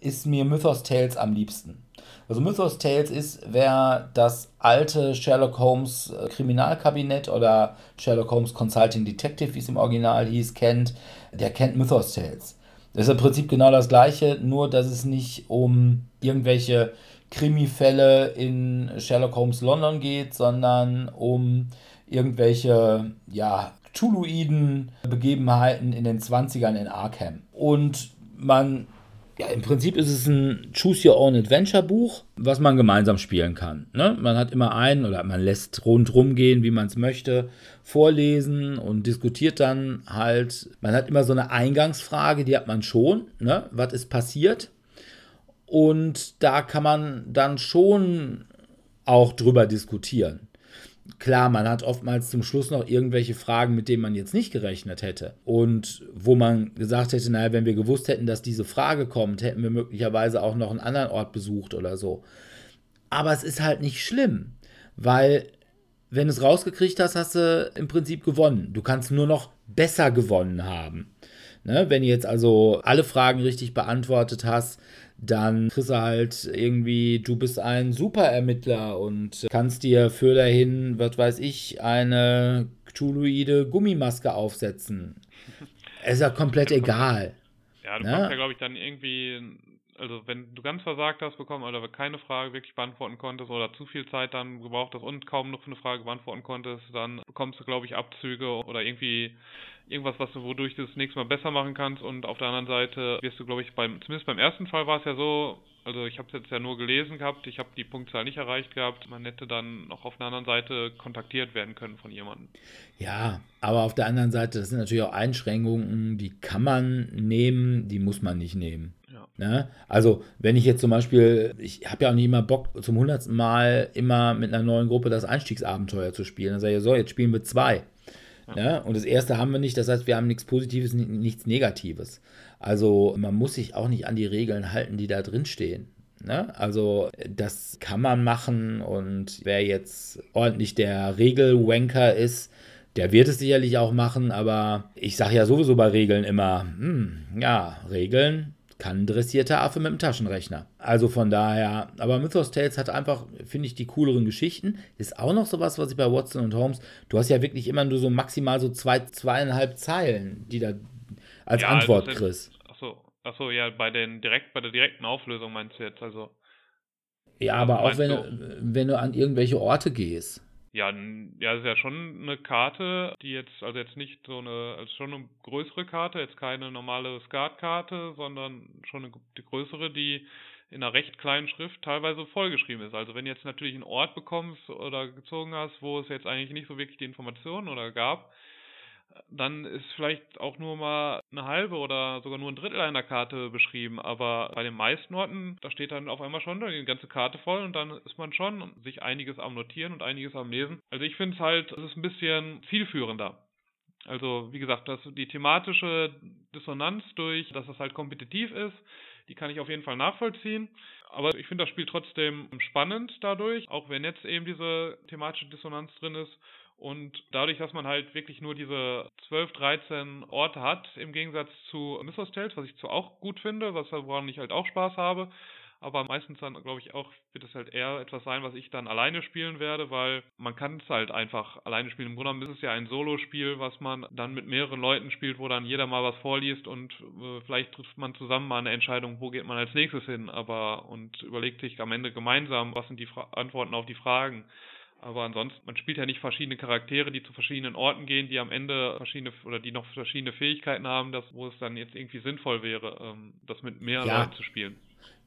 ist mir Mythos Tales am liebsten. Also Mythos Tales ist, wer das alte Sherlock Holmes Kriminalkabinett oder Sherlock Holmes Consulting Detective, wie es im Original hieß, kennt, der kennt Mythos Tales. Das ist im Prinzip genau das gleiche, nur dass es nicht um irgendwelche Krimi-Fälle in Sherlock Holmes London geht, sondern um irgendwelche, ja, Tuluiden Begebenheiten in den 20ern in Arkham. Und man, ja, im Prinzip ist es ein Choose Your Own Adventure Buch, was man gemeinsam spielen kann. Ne? Man hat immer einen oder man lässt rundrum gehen, wie man es möchte, vorlesen und diskutiert dann halt. Man hat immer so eine Eingangsfrage, die hat man schon. Ne? Was ist passiert? Und da kann man dann schon auch drüber diskutieren. Klar, man hat oftmals zum Schluss noch irgendwelche Fragen, mit denen man jetzt nicht gerechnet hätte. Und wo man gesagt hätte, naja, wenn wir gewusst hätten, dass diese Frage kommt, hätten wir möglicherweise auch noch einen anderen Ort besucht oder so. Aber es ist halt nicht schlimm, weil wenn du es rausgekriegt hast, hast du im Prinzip gewonnen. Du kannst nur noch besser gewonnen haben. Ne? Wenn du jetzt also alle Fragen richtig beantwortet hast, dann kriegst du halt irgendwie, du bist ein Superermittler und kannst dir für dahin, was weiß ich, eine Cthulhuide Gummimaske aufsetzen. Es ist ja komplett egal. Ja, du ne? kannst ja, glaube ich, dann irgendwie, also wenn du ganz versagt hast bekommen oder keine Frage wirklich beantworten konntest oder zu viel Zeit dann gebraucht hast und kaum noch eine Frage beantworten konntest, dann bekommst du, glaube ich, Abzüge oder irgendwie irgendwas, was du, wodurch du das nächste Mal besser machen kannst. Und auf der anderen Seite wirst du, glaube ich, beim, zumindest beim ersten Fall war es ja so, also ich habe es jetzt ja nur gelesen gehabt, ich habe die Punktzahl nicht erreicht gehabt. Man hätte dann noch auf der anderen Seite kontaktiert werden können von jemandem. Ja, aber auf der anderen Seite, das sind natürlich auch Einschränkungen, die kann man nehmen, die muss man nicht nehmen. Ja. Ne? Also, wenn ich jetzt zum Beispiel, ich habe ja auch nicht immer Bock, zum hundertsten Mal immer mit einer neuen Gruppe das Einstiegsabenteuer zu spielen. Dann sage ich, so, jetzt spielen wir zwei. Ja. Und das erste haben wir nicht, das heißt, wir haben nichts Positives, nichts Negatives. Also man muss sich auch nicht an die Regeln halten, die da drin stehen. Ne? Also das kann man machen und wer jetzt ordentlich der Regelwanker ist, der wird es sicherlich auch machen, aber ich sage ja sowieso bei Regeln immer, hm, ja, Regeln kann ein dressierter Affe mit dem Taschenrechner. Also von daher, aber Mythos Tales hat einfach, finde ich, die cooleren Geschichten. Ist auch noch sowas, was ich bei Watson und Holmes, du hast ja wirklich immer nur so maximal so zwei, zweieinhalb Zeilen, die da als ja, Antwort also kriegst. Achso, achso, ja, bei den direkt, bei der direkten Auflösung meinst du jetzt, also. Ja, aber auch wenn du, wenn du an irgendwelche Orte gehst. Ja, ja, ist ja schon eine Karte, die jetzt, also jetzt nicht so eine, also schon eine größere Karte, jetzt keine normale Skatkarte, sondern schon eine die größere, die in einer recht kleinen Schrift teilweise vollgeschrieben ist. Also wenn du jetzt natürlich einen Ort bekommst oder gezogen hast, wo es jetzt eigentlich nicht so wirklich die Informationen oder gab, dann ist vielleicht auch nur mal eine halbe oder sogar nur ein Drittel einer Karte beschrieben. Aber bei den meisten Orten, da steht dann auf einmal schon die ganze Karte voll und dann ist man schon sich einiges am Notieren und einiges am Lesen. Also ich finde es halt, es ist ein bisschen zielführender. Also wie gesagt, dass die thematische Dissonanz durch, dass es halt kompetitiv ist, die kann ich auf jeden Fall nachvollziehen. Aber ich finde das Spiel trotzdem spannend dadurch, auch wenn jetzt eben diese thematische Dissonanz drin ist. Und dadurch, dass man halt wirklich nur diese 12, 13 Orte hat, im Gegensatz zu Mythos Tales, was ich zwar auch gut finde, was woran ich halt auch Spaß habe, aber meistens dann, glaube ich, auch wird es halt eher etwas sein, was ich dann alleine spielen werde, weil man kann es halt einfach alleine spielen. Im Grunde genommen ist es ja ein Solo-Spiel, was man dann mit mehreren Leuten spielt, wo dann jeder mal was vorliest und äh, vielleicht trifft man zusammen mal eine Entscheidung, wo geht man als nächstes hin, aber und überlegt sich am Ende gemeinsam, was sind die Fra Antworten auf die Fragen. Aber ansonsten, man spielt ja nicht verschiedene Charaktere, die zu verschiedenen Orten gehen, die am Ende verschiedene oder die noch verschiedene Fähigkeiten haben, das, wo es dann jetzt irgendwie sinnvoll wäre, ähm, das mit mehr ja. Leuten zu spielen.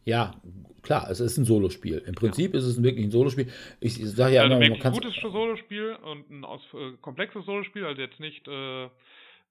Ja, klar, es ist ein Solospiel. Im Prinzip ja. ist es wirklich ein Solospiel. Ich, ich sage ja also immer, man kann. Ein gutes Solospiel und ein aus, äh, komplexes Solospiel, also jetzt nicht. Äh,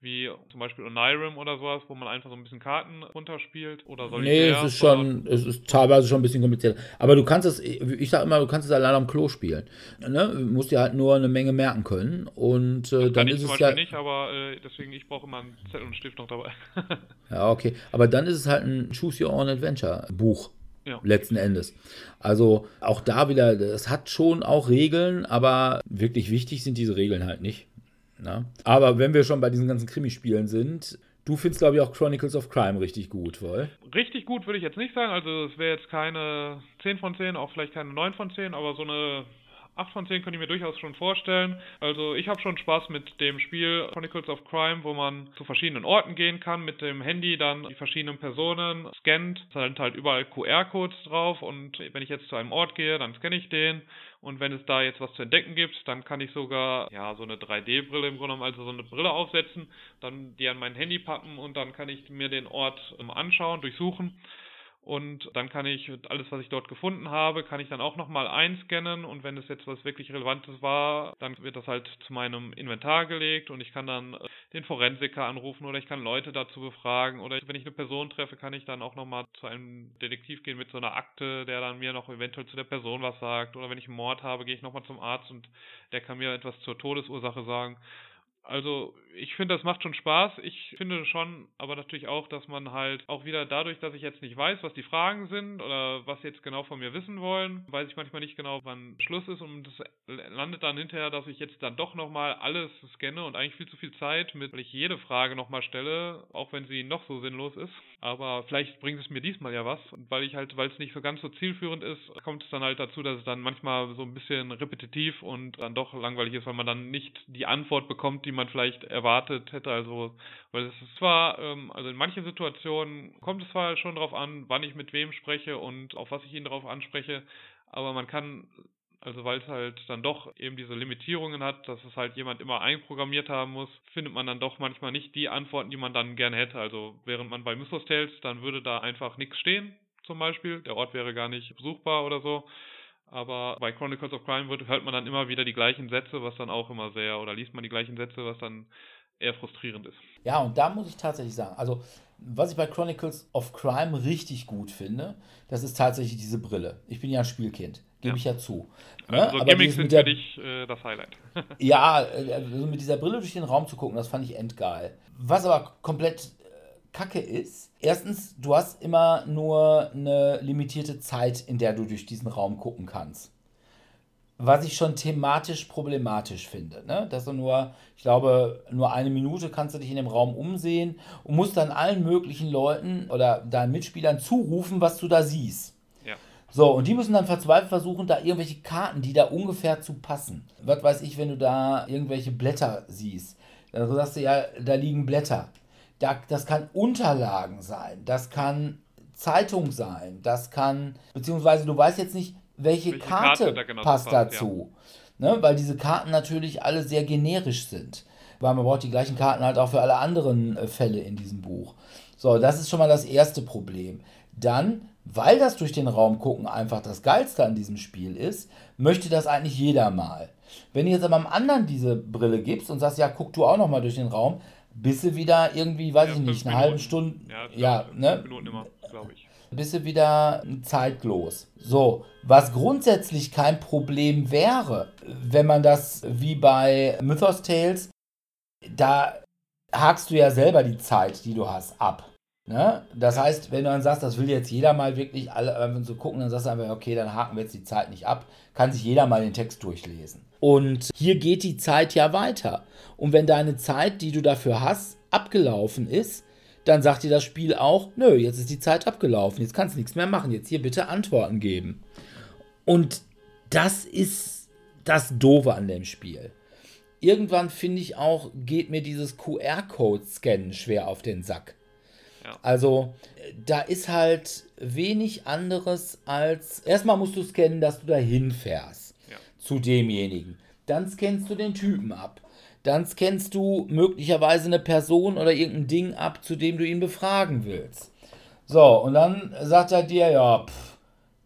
wie zum Beispiel Onirim oder sowas, wo man einfach so ein bisschen Karten runterspielt oder soll Nee, es ist schon, es ist teilweise schon ein bisschen komplizierter. Aber du kannst es, ich sag immer, du kannst es allein am Klo spielen. Ne? Du musst dir halt nur eine Menge merken können und äh, dann ist es ja. nicht, aber äh, deswegen, ich brauche immer einen Zettel und einen Stift noch dabei. ja, okay. Aber dann ist es halt ein Choose Your Own Adventure Buch. Ja. Letzten Endes. Also auch da wieder, es hat schon auch Regeln, aber wirklich wichtig sind diese Regeln halt nicht. Na? Aber wenn wir schon bei diesen ganzen Krimispielen sind, du findest, glaube ich, auch Chronicles of Crime richtig gut, wohl? Richtig gut würde ich jetzt nicht sagen. Also es wäre jetzt keine 10 von 10, auch vielleicht keine 9 von 10, aber so eine 8 von 10 könnte ich mir durchaus schon vorstellen. Also ich habe schon Spaß mit dem Spiel Chronicles of Crime, wo man zu verschiedenen Orten gehen kann, mit dem Handy dann die verschiedenen Personen scannt. Es sind halt überall QR-Codes drauf und wenn ich jetzt zu einem Ort gehe, dann scanne ich den und wenn es da jetzt was zu entdecken gibt, dann kann ich sogar ja so eine 3D-Brille im Grunde genommen, also so eine Brille aufsetzen, dann die an mein Handy packen und dann kann ich mir den Ort ähm, anschauen, durchsuchen und dann kann ich alles, was ich dort gefunden habe, kann ich dann auch nochmal einscannen. Und wenn es jetzt was wirklich Relevantes war, dann wird das halt zu meinem Inventar gelegt. Und ich kann dann äh, den Forensiker anrufen oder ich kann Leute dazu befragen. Oder wenn ich eine Person treffe, kann ich dann auch nochmal zu einem Detektiv gehen mit so einer Akte, der dann mir noch eventuell zu der Person was sagt. Oder wenn ich einen Mord habe, gehe ich nochmal zum Arzt und der kann mir etwas zur Todesursache sagen. Also ich finde, das macht schon Spaß. Ich finde schon, aber natürlich auch, dass man halt auch wieder dadurch, dass ich jetzt nicht weiß, was die Fragen sind oder was sie jetzt genau von mir wissen wollen, weiß ich manchmal nicht genau, wann Schluss ist und das landet dann hinterher, dass ich jetzt dann doch nochmal alles scanne und eigentlich viel zu viel Zeit mit, weil ich jede Frage nochmal stelle, auch wenn sie noch so sinnlos ist. Aber vielleicht bringt es mir diesmal ja was, und weil ich halt, weil es nicht so ganz so zielführend ist, kommt es dann halt dazu, dass es dann manchmal so ein bisschen repetitiv und dann doch langweilig ist, weil man dann nicht die Antwort bekommt, die man vielleicht erwartet hätte. Also, weil es ist zwar, ähm, also in manchen Situationen kommt es zwar schon darauf an, wann ich mit wem spreche und auf was ich ihn darauf anspreche, aber man kann also weil es halt dann doch eben diese Limitierungen hat, dass es halt jemand immer einprogrammiert haben muss, findet man dann doch manchmal nicht die Antworten, die man dann gerne hätte. Also während man bei Mythos Tales, dann würde da einfach nichts stehen, zum Beispiel. Der Ort wäre gar nicht besuchbar oder so. Aber bei Chronicles of Crime wird, hört man dann immer wieder die gleichen Sätze, was dann auch immer sehr, oder liest man die gleichen Sätze, was dann eher frustrierend ist. Ja, und da muss ich tatsächlich sagen, also was ich bei Chronicles of Crime richtig gut finde, das ist tatsächlich diese Brille. Ich bin ja ein Spielkind, gebe ja. ich ja zu. Ne? Also Gimmicks sind der, für dich äh, das Highlight. ja, also mit dieser Brille durch den Raum zu gucken, das fand ich endgeil. Was aber komplett äh, kacke ist, erstens, du hast immer nur eine limitierte Zeit, in der du durch diesen Raum gucken kannst was ich schon thematisch problematisch finde. Ne? Dass du nur, ich glaube, nur eine Minute kannst du dich in dem Raum umsehen und musst dann allen möglichen Leuten oder deinen Mitspielern zurufen, was du da siehst. Ja. So, und die müssen dann verzweifelt versuchen, da irgendwelche Karten, die da ungefähr zu passen. Was weiß ich, wenn du da irgendwelche Blätter siehst. Dann sagst du ja, da liegen Blätter. Da, das kann Unterlagen sein, das kann Zeitung sein, das kann, beziehungsweise du weißt jetzt nicht, welche, welche Karte, Karte da genau passt dazu. Ja. Ne? Weil diese Karten natürlich alle sehr generisch sind. Weil man braucht die gleichen Karten halt auch für alle anderen äh, Fälle in diesem Buch. So, das ist schon mal das erste Problem. Dann, weil das durch den Raum gucken einfach das Geilste an diesem Spiel ist, möchte das eigentlich jeder mal. Wenn du jetzt aber am anderen diese Brille gibst und sagst, ja, guck du auch noch mal durch den Raum, bist du wieder irgendwie, weiß ja, ich nicht, eine halbe Stunde. Ja, ja ne? Minuten immer, glaube ich bist du wieder zeitlos. So, was grundsätzlich kein Problem wäre, wenn man das wie bei Mythos Tales, da hakst du ja selber die Zeit, die du hast, ab. Ne? Das heißt, wenn du dann sagst, das will jetzt jeder mal wirklich alle äh, so gucken, dann sagst du einfach, okay, dann haken wir jetzt die Zeit nicht ab, kann sich jeder mal den Text durchlesen. Und hier geht die Zeit ja weiter. Und wenn deine Zeit, die du dafür hast, abgelaufen ist, dann sagt dir das Spiel auch, nö, jetzt ist die Zeit abgelaufen, jetzt kannst du nichts mehr machen, jetzt hier bitte Antworten geben. Und das ist das Doofe an dem Spiel. Irgendwann finde ich auch, geht mir dieses QR-Code-Scannen schwer auf den Sack. Ja. Also, da ist halt wenig anderes als. Erstmal musst du scannen, dass du dahin fährst. zu demjenigen. Dann scannst du den Typen ab. Dann scannst du möglicherweise eine Person oder irgendein Ding ab, zu dem du ihn befragen willst. So, und dann sagt er dir, ja, pff,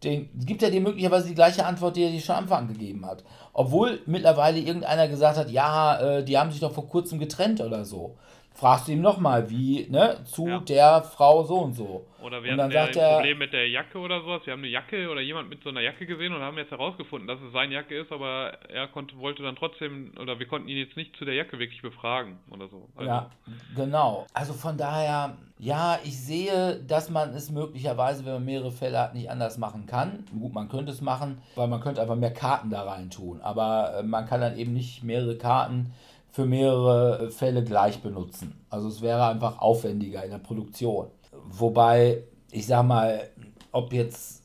den, gibt er dir möglicherweise die gleiche Antwort, die er dir schon am Anfang gegeben hat. Obwohl mittlerweile irgendeiner gesagt hat, ja, äh, die haben sich doch vor kurzem getrennt oder so fragst du ihm nochmal, wie, ne, zu ja. der Frau so und so. Oder wir hatten ja ein er, Problem mit der Jacke oder sowas. Wir haben eine Jacke oder jemand mit so einer Jacke gesehen und haben jetzt herausgefunden, dass es seine Jacke ist, aber er konnte, wollte dann trotzdem, oder wir konnten ihn jetzt nicht zu der Jacke wirklich befragen oder so. Also. Ja, genau. Also von daher, ja, ich sehe, dass man es möglicherweise, wenn man mehrere Fälle hat, nicht anders machen kann. Gut, man könnte es machen, weil man könnte einfach mehr Karten da rein tun. Aber äh, man kann dann eben nicht mehrere Karten für mehrere Fälle gleich benutzen. Also es wäre einfach aufwendiger in der Produktion. Wobei, ich sag mal, ob jetzt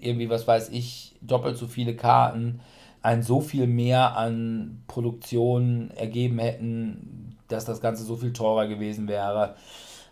irgendwie, was weiß ich, doppelt so viele Karten ein so viel mehr an Produktion ergeben hätten, dass das Ganze so viel teurer gewesen wäre,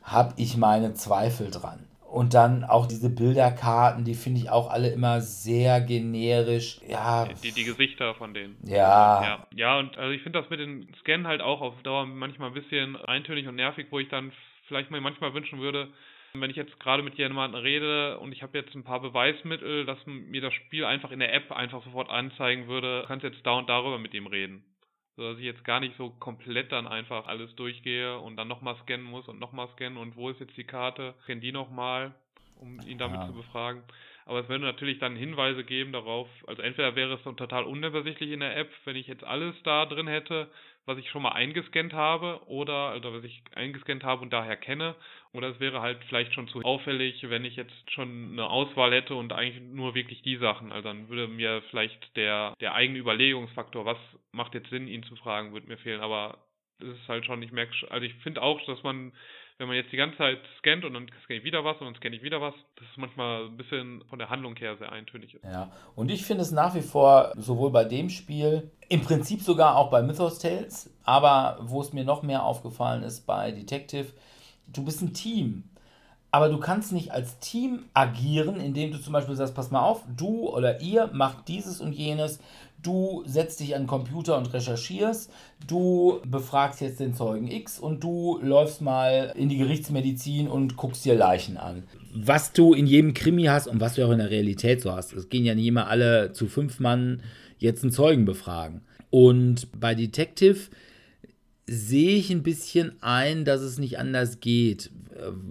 habe ich meine Zweifel dran. Und dann auch diese Bilderkarten, die finde ich auch alle immer sehr generisch. Ja. Die, die Gesichter von denen. Ja. Ja, ja und also ich finde das mit den Scannen halt auch auf Dauer manchmal ein bisschen eintönig und nervig, wo ich dann vielleicht mir manchmal wünschen würde, wenn ich jetzt gerade mit jemandem rede und ich habe jetzt ein paar Beweismittel, dass mir das Spiel einfach in der App einfach sofort anzeigen würde, kannst jetzt da und darüber mit ihm reden dass ich jetzt gar nicht so komplett dann einfach alles durchgehe und dann nochmal scannen muss und nochmal scannen und wo ist jetzt die Karte, scanne die nochmal, um ihn damit ja. zu befragen. Aber es würde natürlich dann Hinweise geben darauf, also entweder wäre es dann total unübersichtlich in der App, wenn ich jetzt alles da drin hätte, was ich schon mal eingescannt habe oder also was ich eingescannt habe und daher kenne. Oder es wäre halt vielleicht schon zu auffällig, wenn ich jetzt schon eine Auswahl hätte und eigentlich nur wirklich die Sachen. Also dann würde mir vielleicht der, der eigene Überlegungsfaktor, was macht jetzt Sinn, ihn zu fragen, würde mir fehlen. Aber das ist halt schon, ich merke, also ich finde auch, dass man wenn man jetzt die ganze Zeit scannt und dann scanne ich wieder was und dann scanne ich wieder was, das ist manchmal ein bisschen von der Handlung her sehr eintönig ist. Ja, und ich finde es nach wie vor sowohl bei dem Spiel, im Prinzip sogar auch bei Mythos Tales, aber wo es mir noch mehr aufgefallen ist bei Detective, du bist ein Team. Aber du kannst nicht als Team agieren, indem du zum Beispiel sagst, pass mal auf, du oder ihr macht dieses und jenes, du setzt dich an den Computer und recherchierst, du befragst jetzt den Zeugen X und du läufst mal in die Gerichtsmedizin und guckst dir Leichen an. Was du in jedem Krimi hast und was du auch in der Realität so hast. Es gehen ja nicht immer alle zu fünf Mann jetzt einen Zeugen befragen. Und bei Detective sehe ich ein bisschen ein, dass es nicht anders geht.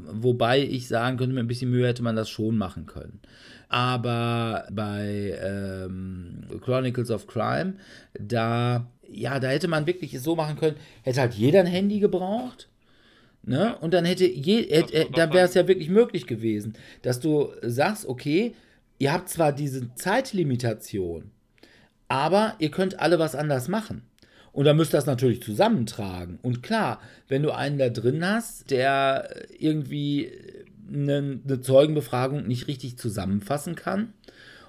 Wobei ich sagen könnte, mit ein bisschen Mühe hätte man das schon machen können. Aber bei ähm, Chronicles of Crime, da, ja, da hätte man wirklich so machen können, hätte halt jeder ein Handy gebraucht. Ne? Und dann hätte je, hätte, äh, da wäre es ja wirklich möglich gewesen, dass du sagst, okay, ihr habt zwar diese Zeitlimitation, aber ihr könnt alle was anders machen. Und dann müsst ihr das natürlich zusammentragen. Und klar, wenn du einen da drin hast, der irgendwie eine, eine Zeugenbefragung nicht richtig zusammenfassen kann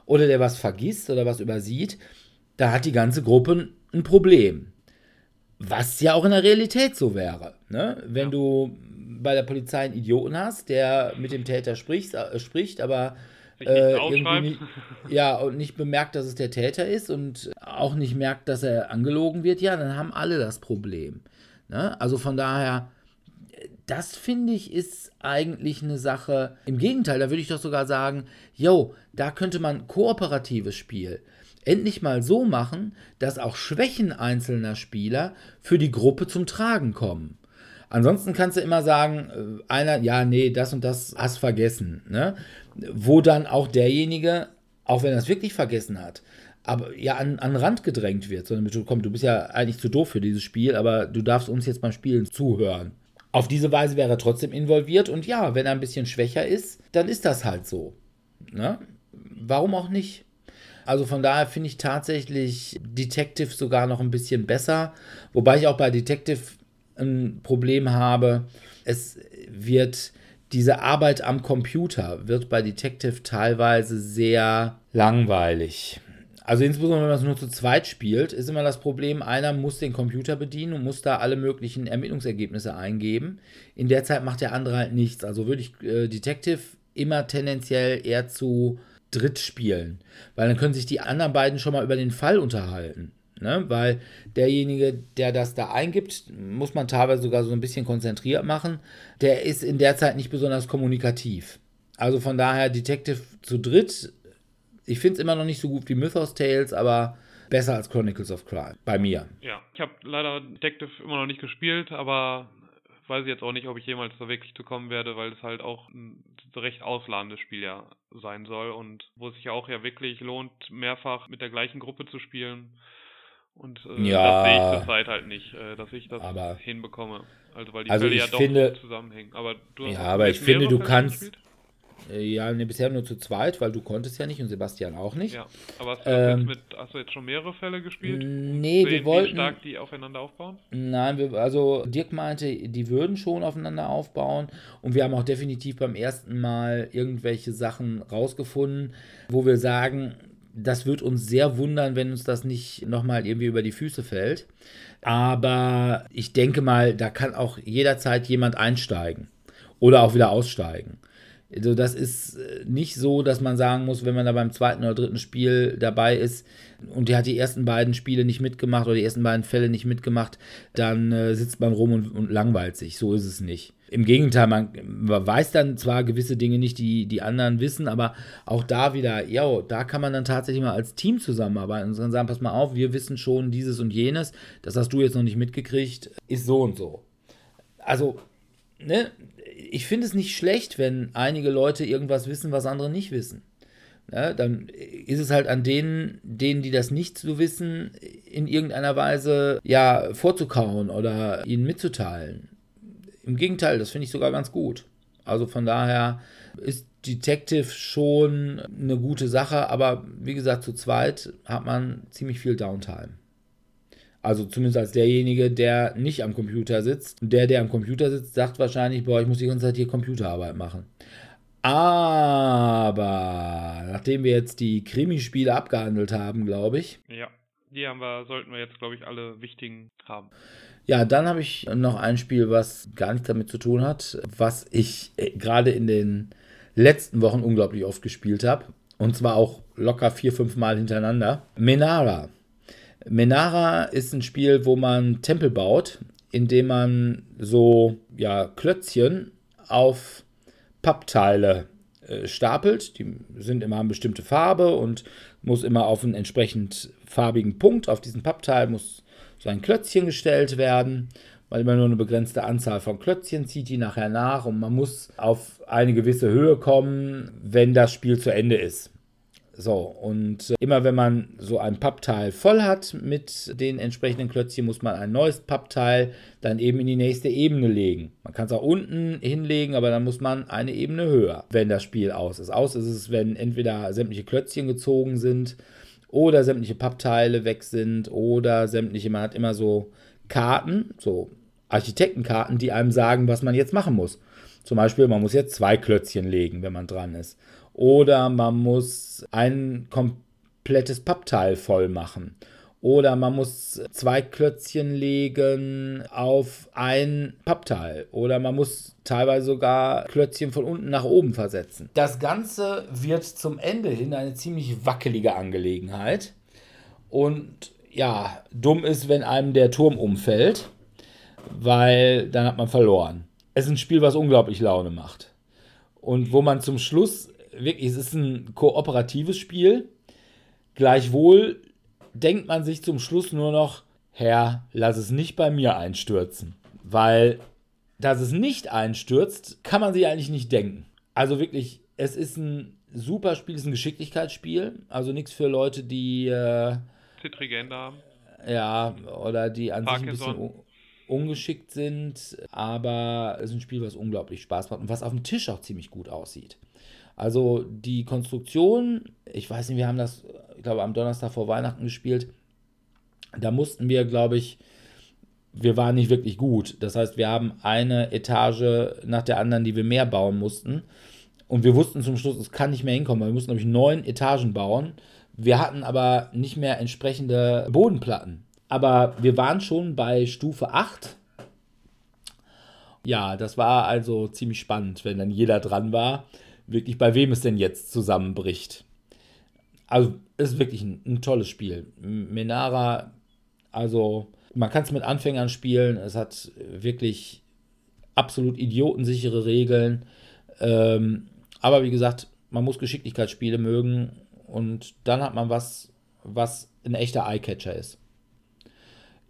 oder der was vergisst oder was übersieht, da hat die ganze Gruppe ein Problem. Was ja auch in der Realität so wäre. Ne? Wenn ja. du bei der Polizei einen Idioten hast, der mit dem Täter spricht, äh, spricht aber äh, irgendwie nicht, ja, und nicht bemerkt, dass es der Täter ist und auch nicht merkt, dass er angelogen wird, ja, dann haben alle das Problem. Ne? Also von daher, das finde ich ist eigentlich eine Sache. Im Gegenteil, da würde ich doch sogar sagen, yo, da könnte man kooperatives Spiel endlich mal so machen, dass auch Schwächen einzelner Spieler für die Gruppe zum Tragen kommen. Ansonsten kannst du immer sagen, äh, einer, ja, nee, das und das hast vergessen. Ne? Wo dann auch derjenige, auch wenn er es wirklich vergessen hat, aber ja an, an Rand gedrängt wird, sondern du, komm, du bist ja eigentlich zu doof für dieses Spiel, aber du darfst uns jetzt beim Spielen zuhören. Auf diese Weise wäre er trotzdem involviert und ja, wenn er ein bisschen schwächer ist, dann ist das halt so. Ne? Warum auch nicht? Also von daher finde ich tatsächlich Detective sogar noch ein bisschen besser, wobei ich auch bei Detective ein Problem habe. Es wird diese Arbeit am Computer wird bei Detective teilweise sehr langweilig. Also insbesondere wenn man es nur zu zweit spielt, ist immer das Problem, einer muss den Computer bedienen und muss da alle möglichen Ermittlungsergebnisse eingeben. In der Zeit macht der andere halt nichts. Also würde ich äh, Detective immer tendenziell eher zu dritt spielen, weil dann können sich die anderen beiden schon mal über den Fall unterhalten. Ne? Weil derjenige, der das da eingibt, muss man teilweise sogar so ein bisschen konzentriert machen, der ist in der Zeit nicht besonders kommunikativ. Also von daher Detective zu dritt. Ich finde es immer noch nicht so gut wie Mythos Tales, aber besser als Chronicles of Crime. Bei mir. Ja, ich habe leider Detective immer noch nicht gespielt, aber weiß ich jetzt auch nicht, ob ich jemals da wirklich zu kommen werde, weil es halt auch ein recht ausladendes Spiel ja sein soll und wo es sich auch ja wirklich lohnt, mehrfach mit der gleichen Gruppe zu spielen. Und äh, Ja. das sehe ich zurzeit halt nicht, äh, dass ich das Aber- hinbekomme. Also weil die Also Fälle ja ich doch finde- zusammenhängen. Aber du hast Ja, aber ich finde, du kannst- gespielt? Äh, Ja, ne, bisher nur zu zweit, weil du konntest ja nicht und Sebastian auch nicht. Ja, aber hast du, Ähm, jetzt mit, hast du jetzt schon mehrere Fälle gespielt? Nee, wir wollten- Wie stark die aufeinander aufbauen? Nein, wir, also Dirk meinte, die würden schon aufeinander aufbauen und wir haben auch definitiv beim ersten Mal irgendwelche Sachen rausgefunden, wo wir sagen, das wird uns sehr wundern, wenn uns das nicht nochmal irgendwie über die Füße fällt. Aber ich denke mal, da kann auch jederzeit jemand einsteigen oder auch wieder aussteigen. Also das ist äh, nicht so, dass man sagen muss, wenn man da beim zweiten oder dritten Spiel dabei ist und der hat die ersten beiden Spiele nicht mitgemacht oder die ersten beiden Fälle nicht mitgemacht, dann äh, sitzt man rum und, und langweilt sich. So ist es nicht. Im Gegenteil, man, weiß dann zwar gewisse Dinge nicht, die die anderen wissen, aber auch da wieder, ja, da kann man dann tatsächlich mal als Team zusammenarbeiten und sagen, pass mal auf, wir wissen schon dieses und jenes, das hast du jetzt noch nicht mitgekriegt, ist so und so. Also, ne, ich finde es nicht schlecht, wenn einige Leute irgendwas wissen, was andere nicht wissen. Ja, dann ist es halt an denen, denen, die das nicht so wissen, in irgendeiner Weise ja vorzukauen oder ihnen mitzuteilen. Im Gegenteil, das finde ich sogar ganz gut. Also von daher ist Detective schon eine gute Sache, aber wie gesagt, zu zweit hat man ziemlich viel Downtime. Also zumindest als derjenige, der nicht am Computer sitzt. Der, der am Computer sitzt, sagt wahrscheinlich, boah, ich muss die ganze Zeit hier Computerarbeit machen. Aber nachdem wir jetzt die Krimispiele abgehandelt haben, glaube ich, Ja, die haben wir, sollten wir jetzt, glaube ich, alle wichtigen haben. Ja, dann habe ich noch ein Spiel, was gar nichts damit zu tun hat, was ich äh, gerade in den letzten Wochen unglaublich oft gespielt habe. Und zwar auch locker vier, fünf Mal hintereinander. Menara. Menara ist ein Spiel, wo man Tempel baut, indem man so ja, Klötzchen auf Pappteile äh, stapelt. Die sind immer eine bestimmte Farbe und muss immer auf einen entsprechend farbigen Punkt auf diesen Pappteil muss so ein Klötzchen gestellt werden, weil immer nur eine begrenzte Anzahl von Klötzchen zieht die nachher nach und man muss auf eine gewisse Höhe kommen, wenn das Spiel zu Ende ist. So, und äh, immer wenn man so ein Pappteil voll hat mit den entsprechenden Klötzchen, muss man ein neues Pappteil dann eben in die nächste Ebene legen. Man kann es auch unten hinlegen, aber dann muss man eine Ebene höher, wenn das Spiel aus ist. Aus ist es, wenn entweder sämtliche Klötzchen gezogen sind oder sämtliche Pappteile weg sind oder sämtliche, man hat immer so Karten, so Architektenkarten, die einem sagen, was man jetzt machen muss. Zum Beispiel, man muss jetzt zwei Klötzchen legen, wenn man dran ist. Oder man muss ein komplettes Pappteil voll machen. Oder man muss zwei Klötzchen legen auf ein Pappteil. Oder man muss teilweise sogar Klötzchen von unten nach oben versetzen. Das Ganze wird zum Ende hin eine ziemlich wackelige Angelegenheit. Und ja, dumm ist, wenn einem der Turm umfällt, weil dann hat man verloren. Es ist ein Spiel, was unglaublich Laune macht. Und wo man zum Schluss wirklich, es ist ein kooperatives Spiel. Gleichwohl denkt man sich zum Schluss nur noch, Herr, lass es nicht bei mir einstürzen. Weil, dass es nicht einstürzt, kann man sich eigentlich nicht denken. Also wirklich, es ist ein super Spiel, es ist ein Geschicklichkeitsspiel. Also nichts für Leute, die, äh, Zittrige Hände haben. ja, oder die an sich ein Parkinson. bisschen un ungeschickt sind. Aber es ist ein Spiel, was unglaublich Spaß macht und was auf dem Tisch auch ziemlich gut aussieht. Also die Konstruktion, ich weiß nicht, wir haben das, ich glaube, am Donnerstag vor Weihnachten gespielt. Da mussten wir, glaube ich, wir waren nicht wirklich gut. Das heißt, wir haben eine Etage nach der anderen, die wir mehr bauen mussten. Und wir wussten zum Schluss, es kann nicht mehr hinkommen, weil wir mussten, glaube ich, neun Etagen bauen. Wir hatten aber nicht mehr entsprechende Bodenplatten. Aber wir waren schon bei Stufe 8. Ja, das war also ziemlich spannend, wenn dann jeder dran war, wirklich bei wem es denn jetzt zusammenbricht. also ist wirklich ein, ein tolles Spiel. Menara, also man kann es mit Anfängern spielen. Es hat wirklich absolut idiotensichere Regeln. Ähm, aber wie gesagt, man muss Geschicklichkeitsspiele mögen und dann hat man was, was ein echter Eyecatcher ist.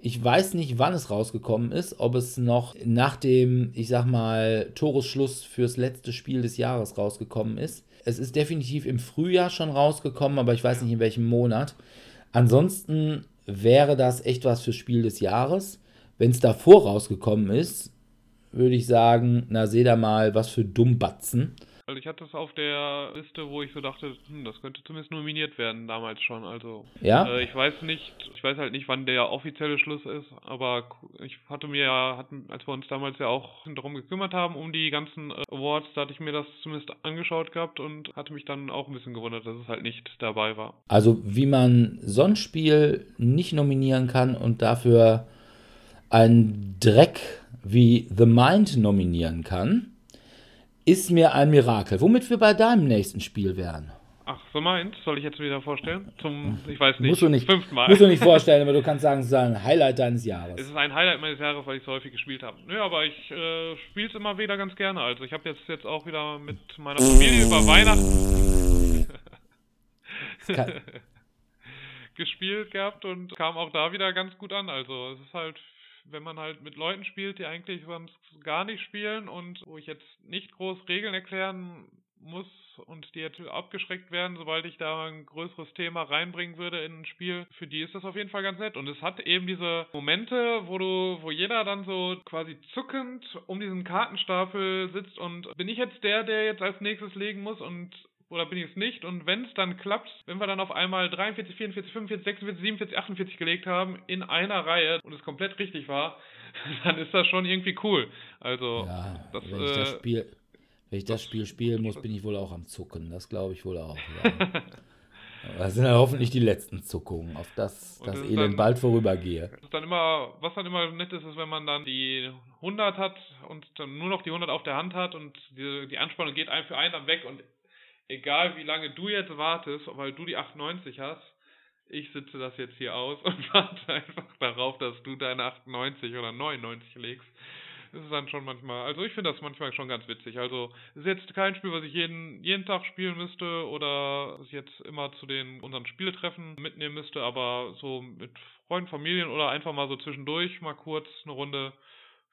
Ich weiß nicht, wann es rausgekommen ist, ob es noch nach dem, ich sag mal, Toresschluss fürs letzte Spiel des Jahres rausgekommen ist. Es ist definitiv im Frühjahr schon rausgekommen, aber ich weiß nicht in welchem Monat. Ansonsten wäre das echt was fürs Spiel des Jahres. Wenn es davor rausgekommen ist, würde ich sagen, na seht da mal, was für Dummbatzen. Also ich hatte es auf der Liste, wo ich so dachte, hm, das könnte zumindest nominiert werden damals schon. Also ja? Äh, ich weiß nicht, ich weiß halt nicht, wann der offizielle Schluss ist, aber ich hatte mir ja, hatten, als wir uns damals ja auch darum gekümmert haben, um die ganzen äh, Awards, da hatte ich mir das zumindest angeschaut gehabt und hatte mich dann auch ein bisschen gewundert, dass es halt nicht dabei war. Also wie man so ein Spiel nicht nominieren kann und dafür einen Dreck wie The Mind nominieren kann ist mir ein Mirakel. Womit wir bei deinem nächsten Spiel wären. Ach, so meint? Soll ich jetzt wieder vorstellen? Zum, ich weiß nicht, musst du nicht fünften Mal. Musst du nicht vorstellen, aber du kannst sagen, es ist ein Highlight deines Jahres. Es ist ein Highlight meines Jahres, weil ich so häufig gespielt habe. Nö, aber ich äh, spiele es immer wieder ganz gerne. Also ich habe jetzt, jetzt auch wieder mit meiner Familie über Weihnachten gespielt gehabt und kam auch da wieder ganz gut an. Also es ist halt wenn man halt mit Leuten spielt, die eigentlich sonst gar nicht spielen und wo ich jetzt nicht groß Regeln erklären muss und die jetzt abgeschreckt werden, sobald ich da ein größeres Thema reinbringen würde in ein Spiel, für die ist das auf jeden Fall ganz nett. Und es hat eben diese Momente, wo du, wo jeder dann so quasi zuckend um diesen Kartenstapel sitzt und bin ich jetzt der, der jetzt als nächstes legen muss und oder bin ich es nicht? Und wenn es dann klappt, wenn wir dann auf einmal 43, 44, 45, 46, 47, 48 gelegt haben in einer Reihe und es komplett richtig war, dann ist das schon irgendwie cool. Also, ja, das, wenn, ich das äh, Spiel, wenn ich das, das Spiel spielen muss, bin ich wohl auch am Zucken. Das glaube ich wohl auch. Ja. Das sind ja hoffentlich die letzten Zuckungen, auf das das, das Elend dann, bald vorübergehe. Dann immer, was dann immer nett ist, ist, wenn man dann die 100 hat und dann nur noch die 100 auf der Hand hat und die, die Anspannung geht ein für einen dann weg und egal wie lange du jetzt wartest, weil du die 98 hast, ich sitze das jetzt hier aus und warte einfach darauf, dass du deine 98 oder 99 legst. Das ist dann schon manchmal, also ich finde das manchmal schon ganz witzig. Also es ist jetzt kein Spiel, was ich jeden, jeden Tag spielen müsste oder was jetzt immer zu den unseren Spieltreffen mitnehmen müsste, aber so mit Freunden, Familien oder einfach mal so zwischendurch mal kurz eine Runde,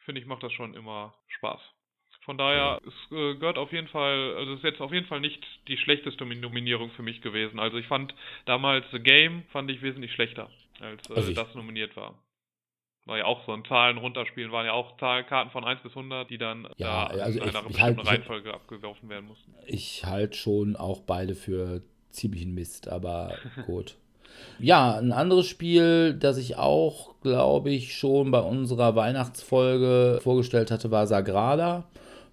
finde ich, macht das schon immer Spaß. Von daher, es äh, gehört auf jeden Fall, also es ist jetzt auf jeden Fall nicht die schlechteste Nominierung für mich gewesen. Also ich fand damals The Game fand ich wesentlich schlechter, als äh, also das nominiert war. War ja auch so ein Zahlen runterspielen, waren ja auch Zahlkarten von 1 bis 100, die dann ja, da also in einer ich, bestimmten ich halt, Reihenfolge abgeworfen werden mussten. Ich halte schon auch beide für ziemlichen Mist, aber gut. Ja, ein anderes Spiel, das ich auch, glaube ich, schon bei unserer Weihnachtsfolge vorgestellt hatte, war Sagrada.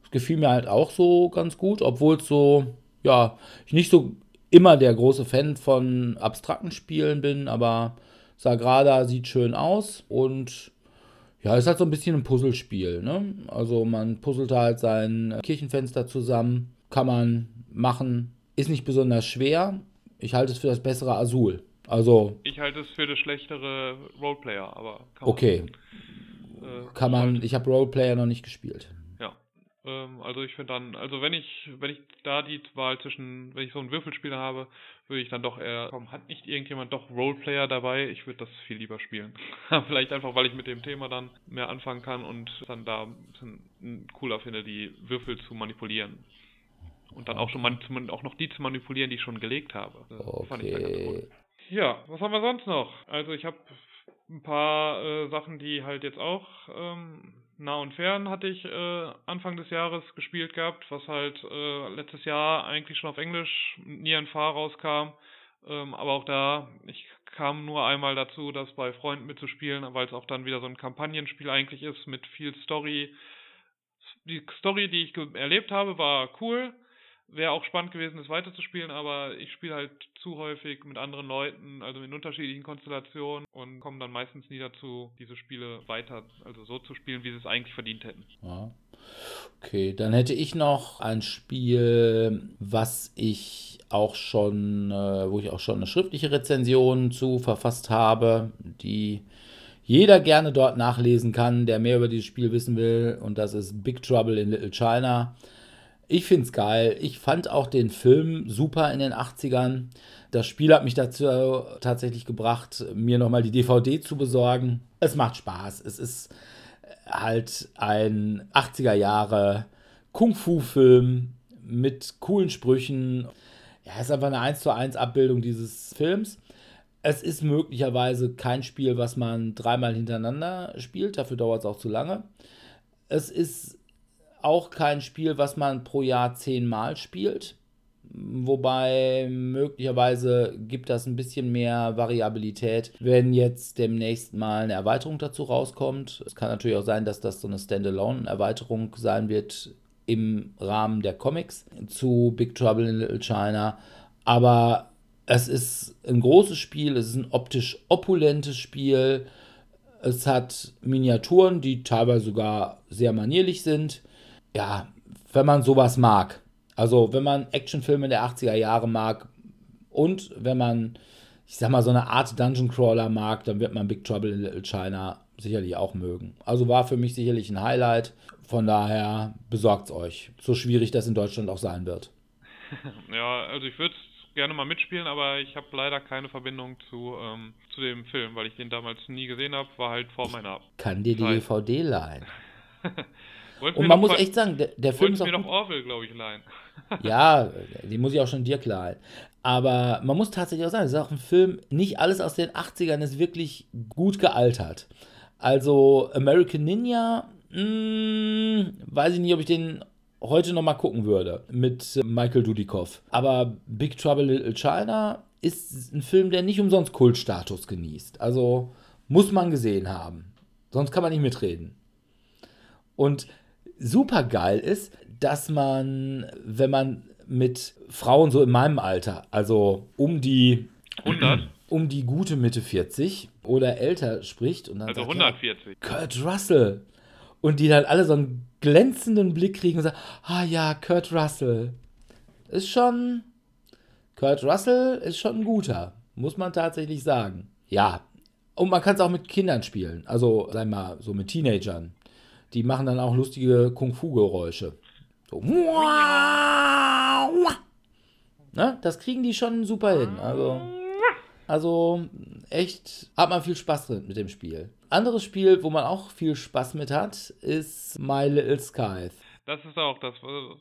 Das gefiel mir halt auch so ganz gut, obwohl es so, ja, ich nicht so immer der große Fan von abstrakten Spielen bin, aber Sagrada sieht schön aus und ja, ist halt so ein bisschen ein Puzzlespiel. Ne? Also man puzzelt halt sein Kirchenfenster zusammen, kann man machen, ist nicht besonders schwer. Ich halte es für das bessere Azul. Also. Ich halte es für das schlechtere Roleplayer, aber kann Okay. Man, äh, kann man, ich habe Roleplayer noch nicht gespielt. Ähm, also ich finde dann, also wenn ich, wenn ich da die Wahl zwischen, wenn ich so einen Würfelspieler habe, würde ich dann doch eher, komm, hat nicht irgendjemand doch Roleplayer dabei? Ich würde das viel lieber spielen. Vielleicht einfach, weil ich mit dem Thema dann mehr anfangen kann und dann da ein bisschen cooler finde, die Würfel zu manipulieren. Und dann auch schon man, auch noch die zu manipulieren, die ich schon gelegt habe. Das okay. fand ich dann ganz gut. Ja, was haben wir sonst noch? Also ich habe ein paar äh, Sachen, die halt jetzt auch ähm, nah und fern hatte ich äh, Anfang des Jahres gespielt gehabt, was halt äh, letztes Jahr eigentlich schon auf Englisch nie ein Fahr rauskam. Ähm, aber auch da, ich kam nur einmal dazu, das bei Freunden mitzuspielen, weil es auch dann wieder so ein Kampagnenspiel eigentlich ist mit viel Story. Die Story, die ich erlebt habe, war cool wäre auch spannend gewesen, es weiterzuspielen, aber ich spiele halt zu häufig mit anderen Leuten, also in unterschiedlichen Konstellationen und komme dann meistens nie dazu, diese Spiele weiter, also so zu spielen, wie sie es eigentlich verdient hätten. Ja. Okay, dann hätte ich noch ein Spiel, was ich auch schon, äh, wo ich auch schon eine schriftliche Rezension zu verfasst habe, die jeder gerne dort nachlesen kann, der mehr über dieses Spiel wissen will. Und das ist Big Trouble in Little China. Ich finde es geil. Ich fand auch den Film super in den 80ern. Das Spiel hat mich dazu tatsächlich gebracht, mir nochmal die DVD zu besorgen. Es macht Spaß. Es ist halt ein 80er Jahre Kung-Fu-Film mit coolen Sprüchen. Ja, es ist einfach eine 1 zu 1 Abbildung dieses Films. Es ist möglicherweise kein Spiel, was man dreimal hintereinander spielt, dafür dauert es auch zu lange. Es ist auch kein Spiel, was man pro Jahr zehnmal spielt. Wobei möglicherweise gibt das ein bisschen mehr Variabilität, wenn jetzt demnächst mal eine Erweiterung dazu rauskommt. Es kann natürlich auch sein, dass das so eine Standalone-Erweiterung sein wird im Rahmen der Comics zu Big Trouble in Little China. Aber es ist ein großes Spiel, es ist ein optisch opulentes Spiel. Es hat Miniaturen, die teilweise sogar sehr manierlich sind. Ja, wenn man sowas mag, also, wenn man Actionfilme der 80er Jahre mag und wenn man, ich sag mal, so eine Art Dungeon Crawler mag, dann wird man Big Trouble in Little China sicherlich auch mögen. Also war für mich sicherlich ein Highlight. Von daher besorgt es euch. So schwierig das in Deutschland auch sein wird. Ja, also ich würde es gerne mal mitspielen, aber ich habe leider keine Verbindung zu, ähm, zu dem Film, weil ich den damals nie gesehen habe. War halt vor meiner. Kann dir die DVD leihen. Und man muss echt sagen, der, der Film ist auch. mir noch Orwell, glaube ich, leihen. ja, die muss ich auch schon dir leihen. Aber man muss tatsächlich auch sagen, es ist auch ein Film, nicht alles aus den 80ern ist wirklich gut gealtert. Also American Ninja, mh, hm, weiß ich nicht, ob ich den heute noch mal gucken würde mit Michael Dudikoff. Aber Big Trouble Little China ist ein Film, der nicht umsonst Kultstatus genießt. Also muss man gesehen haben. Sonst kann man nicht mitreden. Und super geil ist, dass man, wenn man mit Frauen so in meinem Alter, also um die 100, um die gute Mitte 40 oder älter spricht und dann also sagt, 140. Ja, Kurt Russell und die dann alle so einen glänzenden Blick kriegen und sagen, ah ja, Kurt Russell ist schon Kurt Russell ist schon ein guter, muss man tatsächlich sagen. Ja, und man kann es auch mit Kindern spielen, also sagen wir mal so mit Teenagern die machen dann auch lustige Kung-Fu-Geräusche. So. Ne? Das kriegen die schon super hin. Also, also echt hat man viel Spaß drin mit dem Spiel. Anderes Spiel, wo man auch viel Spaß mit hat, ist My Little Skies. Das ist auch das,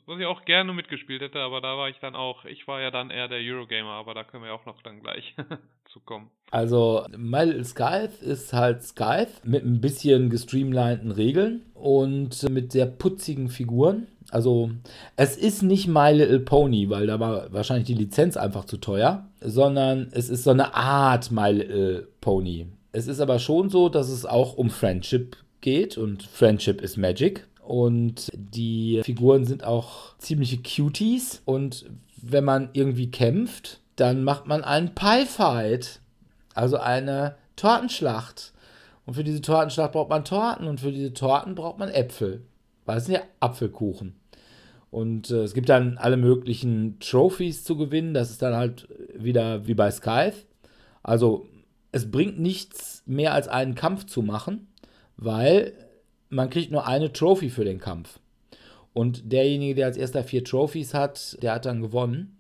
was ich auch gerne mitgespielt hätte, aber da war ich dann auch, ich war ja dann eher der Eurogamer, aber da können wir auch noch dann gleich zu kommen. Also, My Little Scythe ist halt Scythe mit ein bisschen gestreamlinten Regeln und mit sehr putzigen Figuren. Also, es ist nicht My Little Pony, weil da war wahrscheinlich die Lizenz einfach zu teuer, sondern es ist so eine Art My Little Pony. Es ist aber schon so, dass es auch um Friendship geht und Friendship is Magic. Und die Figuren sind auch ziemliche Cuties. Und wenn man irgendwie kämpft, dann macht man einen Pie-Fight. Also eine Tortenschlacht. Und für diese Tortenschlacht braucht man Torten und für diese Torten braucht man Äpfel. Weil es sind ja Apfelkuchen. Und äh, es gibt dann alle möglichen Trophies zu gewinnen. Das ist dann halt wieder wie bei Scythe. Also es bringt nichts mehr als einen Kampf zu machen, weil man kriegt nur eine Trophy für den Kampf. Und derjenige, der als erster vier Trophies hat, der hat dann gewonnen.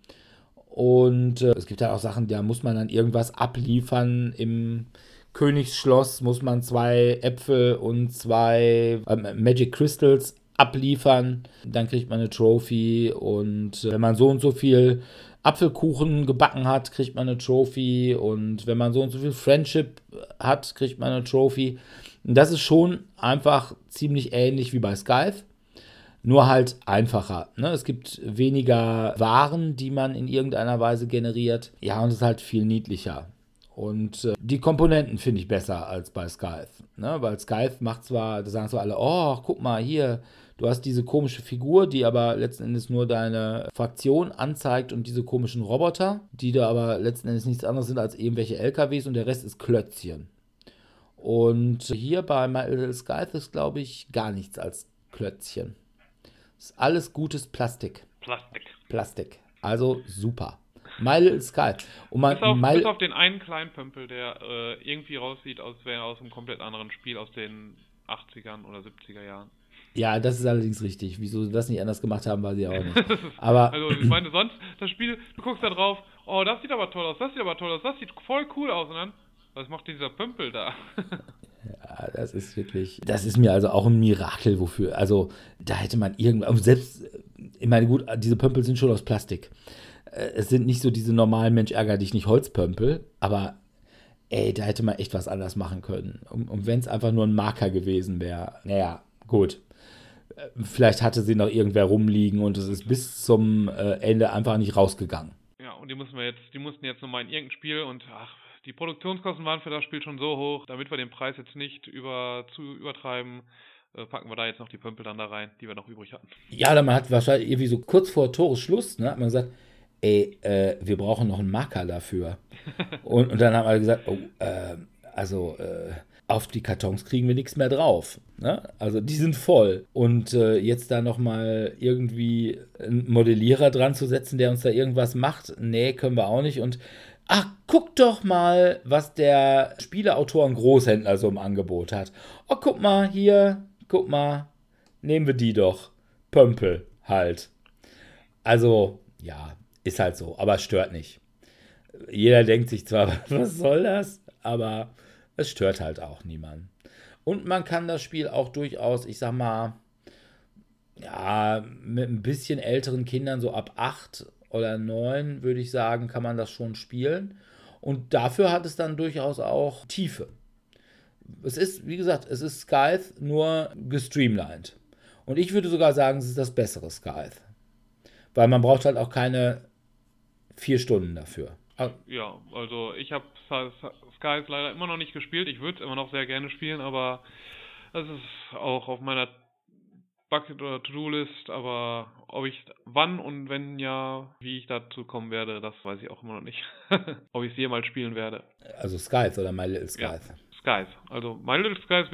Und äh, es gibt halt auch Sachen, da muss man dann irgendwas abliefern. Im Königsschloss muss man zwei Äpfel und zwei äh, Magic Crystals abliefern. Dann kriegt man eine Trophy. Und äh, wenn man so und so viel Apfelkuchen gebacken hat, kriegt man eine Trophy. Und wenn man so und so viel Friendship hat, kriegt man eine Trophy. Und das ist schon einfach ziemlich ähnlich wie bei Skype, nur halt einfacher. Ne? Es gibt weniger Waren, die man in irgendeiner Weise generiert. Ja, und es ist halt viel niedlicher. Und äh, die Komponenten finde ich besser als bei Skype. Ne? Weil Skype macht zwar, da sagen so alle, oh, guck mal hier, du hast diese komische Figur, die aber letzten Endes nur deine Fraktion anzeigt und diese komischen Roboter, die da aber letzten Endes nichts anderes sind als irgendwelche LKWs und der Rest ist Klötzchen. Und hier bei My Little Scythe ist, glaube ich, gar nichts als Klötzchen. Ist alles gutes Plastik. Plastik. Plastik. Also super. My Little Sky. Und man, bis, auf, My bis auf den einen kleinen Pömpel, der äh, irgendwie raussieht, als wäre er aus einem komplett anderen Spiel aus den 80ern oder 70er Jahren. Ja, das ist allerdings richtig. Wieso sie das nicht anders gemacht haben, weiß ich auch nicht. Aber also, ich meine, sonst, das Spiel, du guckst da drauf, oh, das sieht aber toll aus, das sieht aber toll aus, das sieht voll cool aus. Und dann, was macht dieser Pömpel da? ja, das ist wirklich, das ist mir also auch ein Mirakel, wofür, also da hätte man irgendwann, selbst, ich meine, gut, diese Pömpel sind schon aus Plastik. Äh, es sind nicht so diese normalen Mensch ärger dich nicht Holzpömpel, aber ey, da hätte man echt was anders machen können. Und, und wenn es einfach nur ein Marker gewesen wäre, naja, gut vielleicht hatte sie noch irgendwer rumliegen und es ist bis zum äh, Ende einfach nicht rausgegangen. Ja, und die mussten wir jetzt, die mussten jetzt nochmal in irgendein Spiel und ach, die Produktionskosten waren für das Spiel schon so hoch, damit wir den Preis jetzt nicht über, zu übertreiben, äh, packen wir da jetzt noch die Pömpel dann da rein, die wir noch übrig hatten. Ja, dann hat wahrscheinlich irgendwie so kurz vor Toresschluss, ne, hat man gesagt, ey, äh, wir brauchen noch einen Marker dafür. und, und, dann haben alle gesagt, oh, äh, also, äh, auf die Kartons kriegen wir nichts mehr drauf. Ne? Also die sind voll. Und äh, jetzt da nochmal irgendwie einen Modellierer dran zu setzen, der uns da irgendwas macht, nee, können wir auch nicht. Und ach, guck doch mal, was der Spieleautoren Großhändler so im Angebot hat. Oh, guck mal, hier, guck mal, nehmen wir die doch. Pömpel halt. Also, ja, ist halt so, aber stört nicht. Jeder denkt sich zwar, was soll das? Aber es stört halt auch niemanden. Und man kann das Spiel auch durchaus, ich sag mal, ja, mit ein bisschen älteren Kindern, so ab 8 oder 9, würde ich sagen, kann man das schon spielen. Und dafür hat es dann durchaus auch Tiefe. Es ist, wie gesagt, es ist Scythe nur gestreamlined. Und ich würde sogar sagen, es ist das bessere Scythe. Weil man braucht halt auch keine vier Stunden dafür. Ja, also ich habe Skies leider immer noch nicht gespielt. Ich würde es immer noch sehr gerne spielen, aber das ist auch auf meiner Bucket- oder To-Do-List, aber ob ich wann und wenn ja, wie ich dazu kommen werde, das weiß ich auch immer noch nicht. ob ich es jemals spielen werde. Also Skies oder My Little Skies? Ja, Skies. Also My Little Skies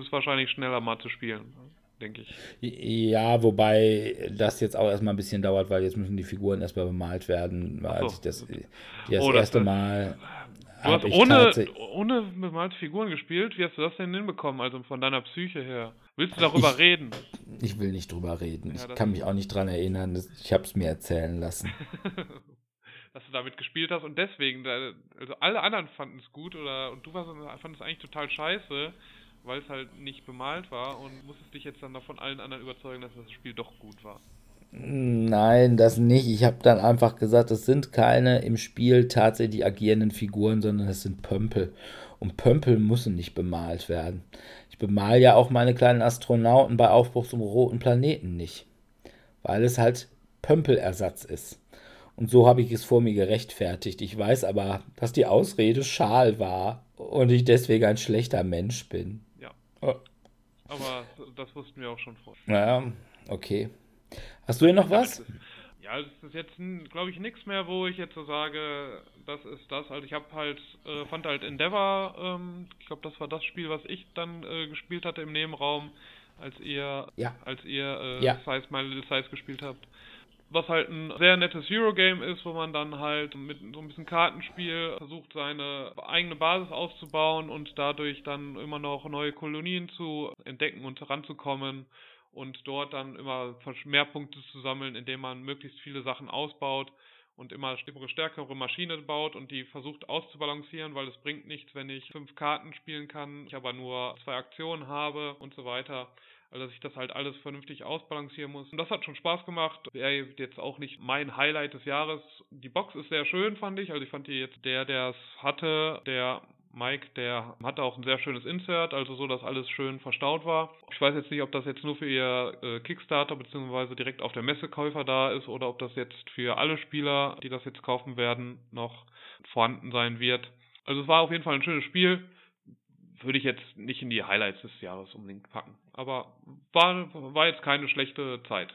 ist wahrscheinlich schneller mal zu spielen denke ich. Ja, wobei das jetzt auch erstmal ein bisschen dauert, weil jetzt müssen die Figuren erstmal bemalt werden. Weil so. ich das, das oh, erste das, Mal. Du hast ohne, ohne bemalte Figuren gespielt? Wie hast du das denn hinbekommen? Also von deiner Psyche her. Willst du darüber ich, reden? Ich will nicht drüber reden. Ja, ich kann mich auch nicht dran erinnern. Ich habe es mir erzählen lassen. dass du damit gespielt hast und deswegen, also alle anderen fanden es gut oder und du fandest es eigentlich total scheiße weil es halt nicht bemalt war und musstest dich jetzt dann davon allen anderen überzeugen, dass das Spiel doch gut war. Nein, das nicht. Ich habe dann einfach gesagt, es sind keine im Spiel tatsächlich agierenden Figuren, sondern es sind Pömpel. Und Pömpel müssen nicht bemalt werden. Ich bemal ja auch meine kleinen Astronauten bei Aufbruch zum roten Planeten nicht. Weil es halt Pömpelersatz ist. Und so habe ich es vor mir gerechtfertigt. Ich weiß aber, dass die Ausrede Schal war und ich deswegen ein schlechter Mensch bin. Oh. Aber das wussten wir auch schon vorher. Naja, okay. Hast du denn noch was? Ja, es ist jetzt, glaube ich, nichts mehr, wo ich jetzt so sage, das ist das. Also ich habe halt, äh, fand halt Endeavor, ähm, ich glaube, das war das Spiel, was ich dann äh, gespielt hatte im Nebenraum, als ihr, ja. als ihr äh, ja. Size, My Little Size gespielt habt was halt ein sehr nettes Eurogame ist, wo man dann halt mit so ein bisschen Kartenspiel versucht, seine eigene Basis aufzubauen und dadurch dann immer noch neue Kolonien zu entdecken und heranzukommen und dort dann immer mehr Punkte zu sammeln, indem man möglichst viele Sachen ausbaut und immer stärkere Maschine baut und die versucht auszubalancieren, weil es bringt nichts, wenn ich fünf Karten spielen kann, ich aber nur zwei Aktionen habe und so weiter. Also dass ich das halt alles vernünftig ausbalancieren muss. Und das hat schon Spaß gemacht. Wäre jetzt auch nicht mein Highlight des Jahres. Die Box ist sehr schön, fand ich. Also ich fand die jetzt, der, der es hatte, der Mike, der hatte auch ein sehr schönes Insert, also so, dass alles schön verstaut war. Ich weiß jetzt nicht, ob das jetzt nur für ihr äh, Kickstarter bzw. direkt auf der Messekäufer da ist oder ob das jetzt für alle Spieler, die das jetzt kaufen werden, noch vorhanden sein wird. Also es war auf jeden Fall ein schönes Spiel würde ich jetzt nicht in die Highlights des Jahres unbedingt packen. Aber war, war jetzt keine schlechte Zeit,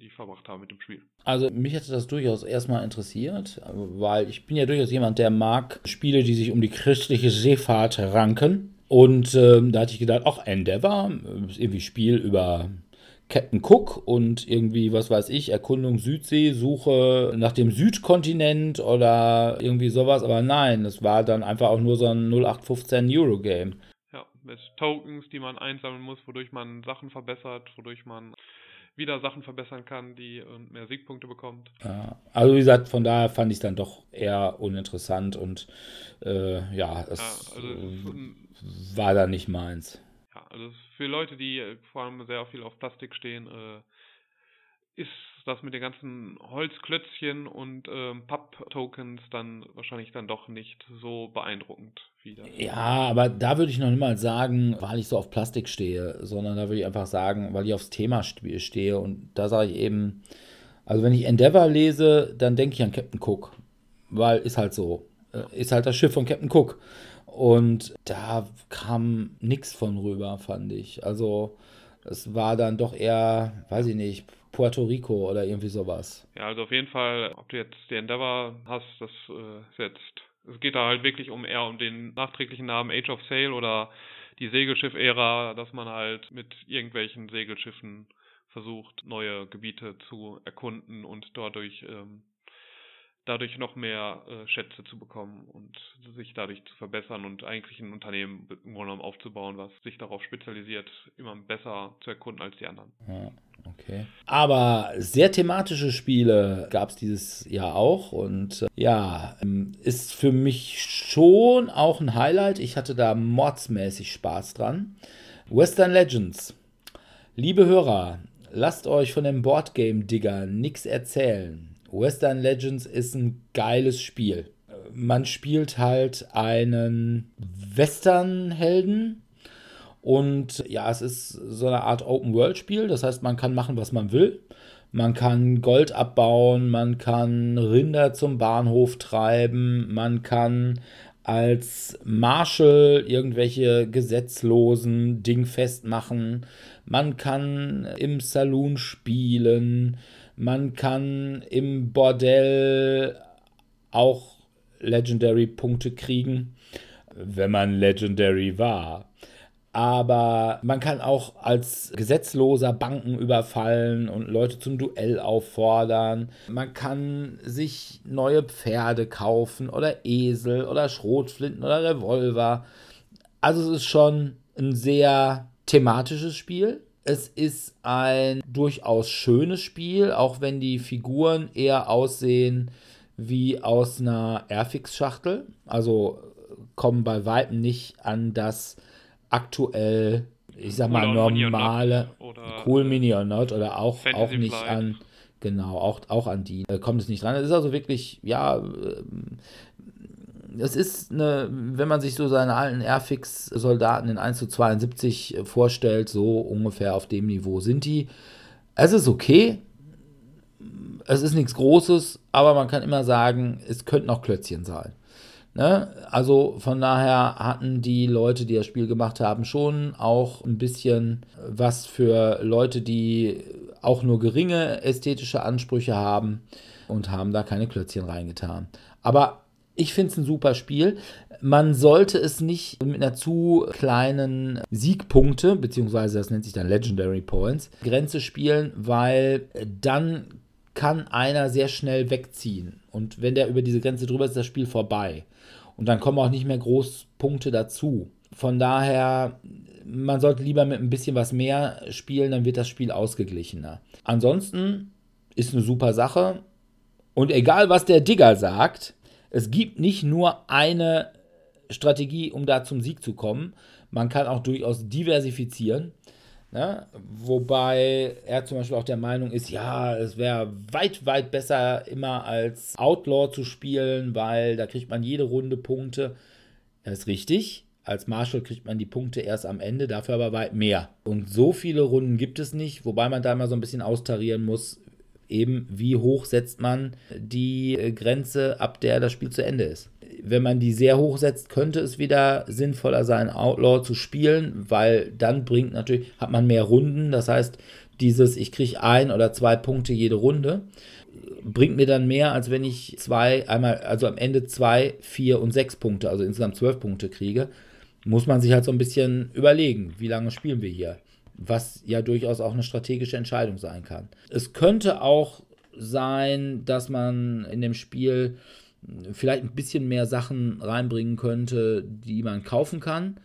die ich verbracht habe mit dem Spiel. Also mich hätte das durchaus erstmal interessiert, weil ich bin ja durchaus jemand, der mag Spiele, die sich um die christliche Seefahrt ranken. Und ähm, da hatte ich gedacht, auch Endeavor, ist irgendwie Spiel über Captain Cook und irgendwie, was weiß ich, Erkundung Südsee, Suche nach dem Südkontinent oder irgendwie sowas. Aber nein, es war dann einfach auch nur so ein 0815 Euro-Game. Ja, mit Tokens, die man einsammeln muss, wodurch man Sachen verbessert, wodurch man wieder Sachen verbessern kann, die ähm, mehr Siegpunkte bekommt. Ja, also wie gesagt, von daher fand ich es dann doch eher uninteressant und äh, ja, es ja, also war da nicht meins. Ja, also für Leute, die äh, vor allem sehr viel auf Plastik stehen, äh, ist das mit den ganzen Holzklötzchen und ähm, Papp-Tokens dann wahrscheinlich dann doch nicht so beeindruckend wieder. Ja, aber da würde ich noch nicht mal sagen, weil ich so auf Plastik stehe, sondern da würde ich einfach sagen, weil ich aufs Thema stehe und da sage ich eben, also wenn ich Endeavor lese, dann denke ich an Captain Cook, weil ist halt so, äh, ist halt das Schiff von Captain Cook. Und da kam nichts von rüber, fand ich. Also es war dann doch eher, weiß ich nicht, Puerto Rico oder irgendwie sowas. Ja, also auf jeden Fall, ob du jetzt die Endeavor hast, das äh, ist es geht da halt wirklich um eher um den nachträglichen Namen Age of Sail oder die Segelschiff-Ära, dass man halt mit irgendwelchen Segelschiffen versucht, neue Gebiete zu erkunden und dadurch ähm, dadurch noch mehr äh, Schätze zu bekommen und sich dadurch zu verbessern und eigentlich ein Unternehmen im Grunde genommen aufzubauen, was sich darauf spezialisiert, immer besser zu erkunden als die anderen. Ja, okay. Aber sehr thematische Spiele gab es dieses Jahr auch und äh, ja, ähm, ist für mich schon auch ein Highlight. Ich hatte da mordsmäßig Spaß dran. Western Legends. Liebe Hörer, lasst euch von dem Boardgame-Digger nichts erzählen. Western Legends ist ein geiles Spiel. Man spielt halt einen Western-Helden und ja, es ist so eine Art Open-World-Spiel. Das heißt, man kann machen, was man will. Man kann Gold abbauen, man kann Rinder zum Bahnhof treiben, man kann als Marshal irgendwelche gesetzlosen Dingfest machen, man kann im Saloon spielen, man kann im Bordell auch Legendary-Punkte kriegen, wenn man Legendary war. Aber man kann auch als Gesetzloser Banken überfallen und Leute zum Duell auffordern. Man kann sich neue Pferde kaufen oder Esel oder Schrotflinten oder Revolver. Also es ist schon ein sehr thematisches Spiel. Es ist ein durchaus schönes Spiel, auch wenn die Figuren eher aussehen wie aus einer Airfix-Schachtel. Also kommen bei Weitem nicht an das aktuell, ich sag mal, normale Cool Mini or Not oder auch, auch nicht Flight. an, genau, auch, auch an die. Da kommt es nicht dran. Es ist also wirklich, ja, ähm, es ist eine, wenn man sich so seine alten Airfix-Soldaten in 1 zu 72 vorstellt, so ungefähr auf dem Niveau sind die. Es ist okay. Es ist nichts Großes, aber man kann immer sagen, es könnten auch Klötzchen sein. Ne? Also von daher hatten die Leute, die das Spiel gemacht haben, schon auch ein bisschen was für Leute, die auch nur geringe ästhetische Ansprüche haben und haben da keine Klötzchen reingetan. Aber ich finde es ein super Spiel. Man sollte es nicht mit einer zu kleinen Siegpunkte, beziehungsweise das nennt sich dann Legendary Points, Grenze spielen, weil dann kann einer sehr schnell wegziehen. Und wenn der über diese Grenze drüber ist, ist das Spiel vorbei. Und dann kommen auch nicht mehr groß Punkte dazu. Von daher, man sollte lieber mit ein bisschen was mehr spielen, dann wird das Spiel ausgeglichener. Ansonsten ist eine super Sache. Und egal, was der Digger sagt, es gibt nicht nur eine Strategie, um da zum Sieg zu kommen. Man kann auch durchaus diversifizieren. Ne? Wobei er zum Beispiel auch der Meinung ist, ja, es wäre weit, weit besser, immer als Outlaw zu spielen, weil da kriegt man jede Runde Punkte. Das ist richtig. Als Marshall kriegt man die Punkte erst am Ende, dafür aber weit mehr. Und so viele Runden gibt es nicht, wobei man da immer so ein bisschen austarieren muss, eben wie hoch setzt man die äh, Grenze, ab der das Spiel zu Ende ist. Wenn man die sehr hoch setzt, könnte es wieder sinnvoller sein, Outlaw zu spielen, weil dann bringt natürlich, hat man mehr Runden. Das heißt, dieses, ich kriege ein oder zwei Punkte jede Runde, bringt mir dann mehr, als wenn ich zwei, einmal, also am Ende zwei, vier und sechs Punkte, also insgesamt zwölf Punkte kriege. Muss man sich halt so ein bisschen überlegen, wie lange spielen wir hier. Was ja durchaus auch eine strategische Entscheidung sein kann. Es könnte auch sein, dass man in dem Spiel vielleicht ein bisschen mehr Sachen reinbringen könnte, die man kaufen kann.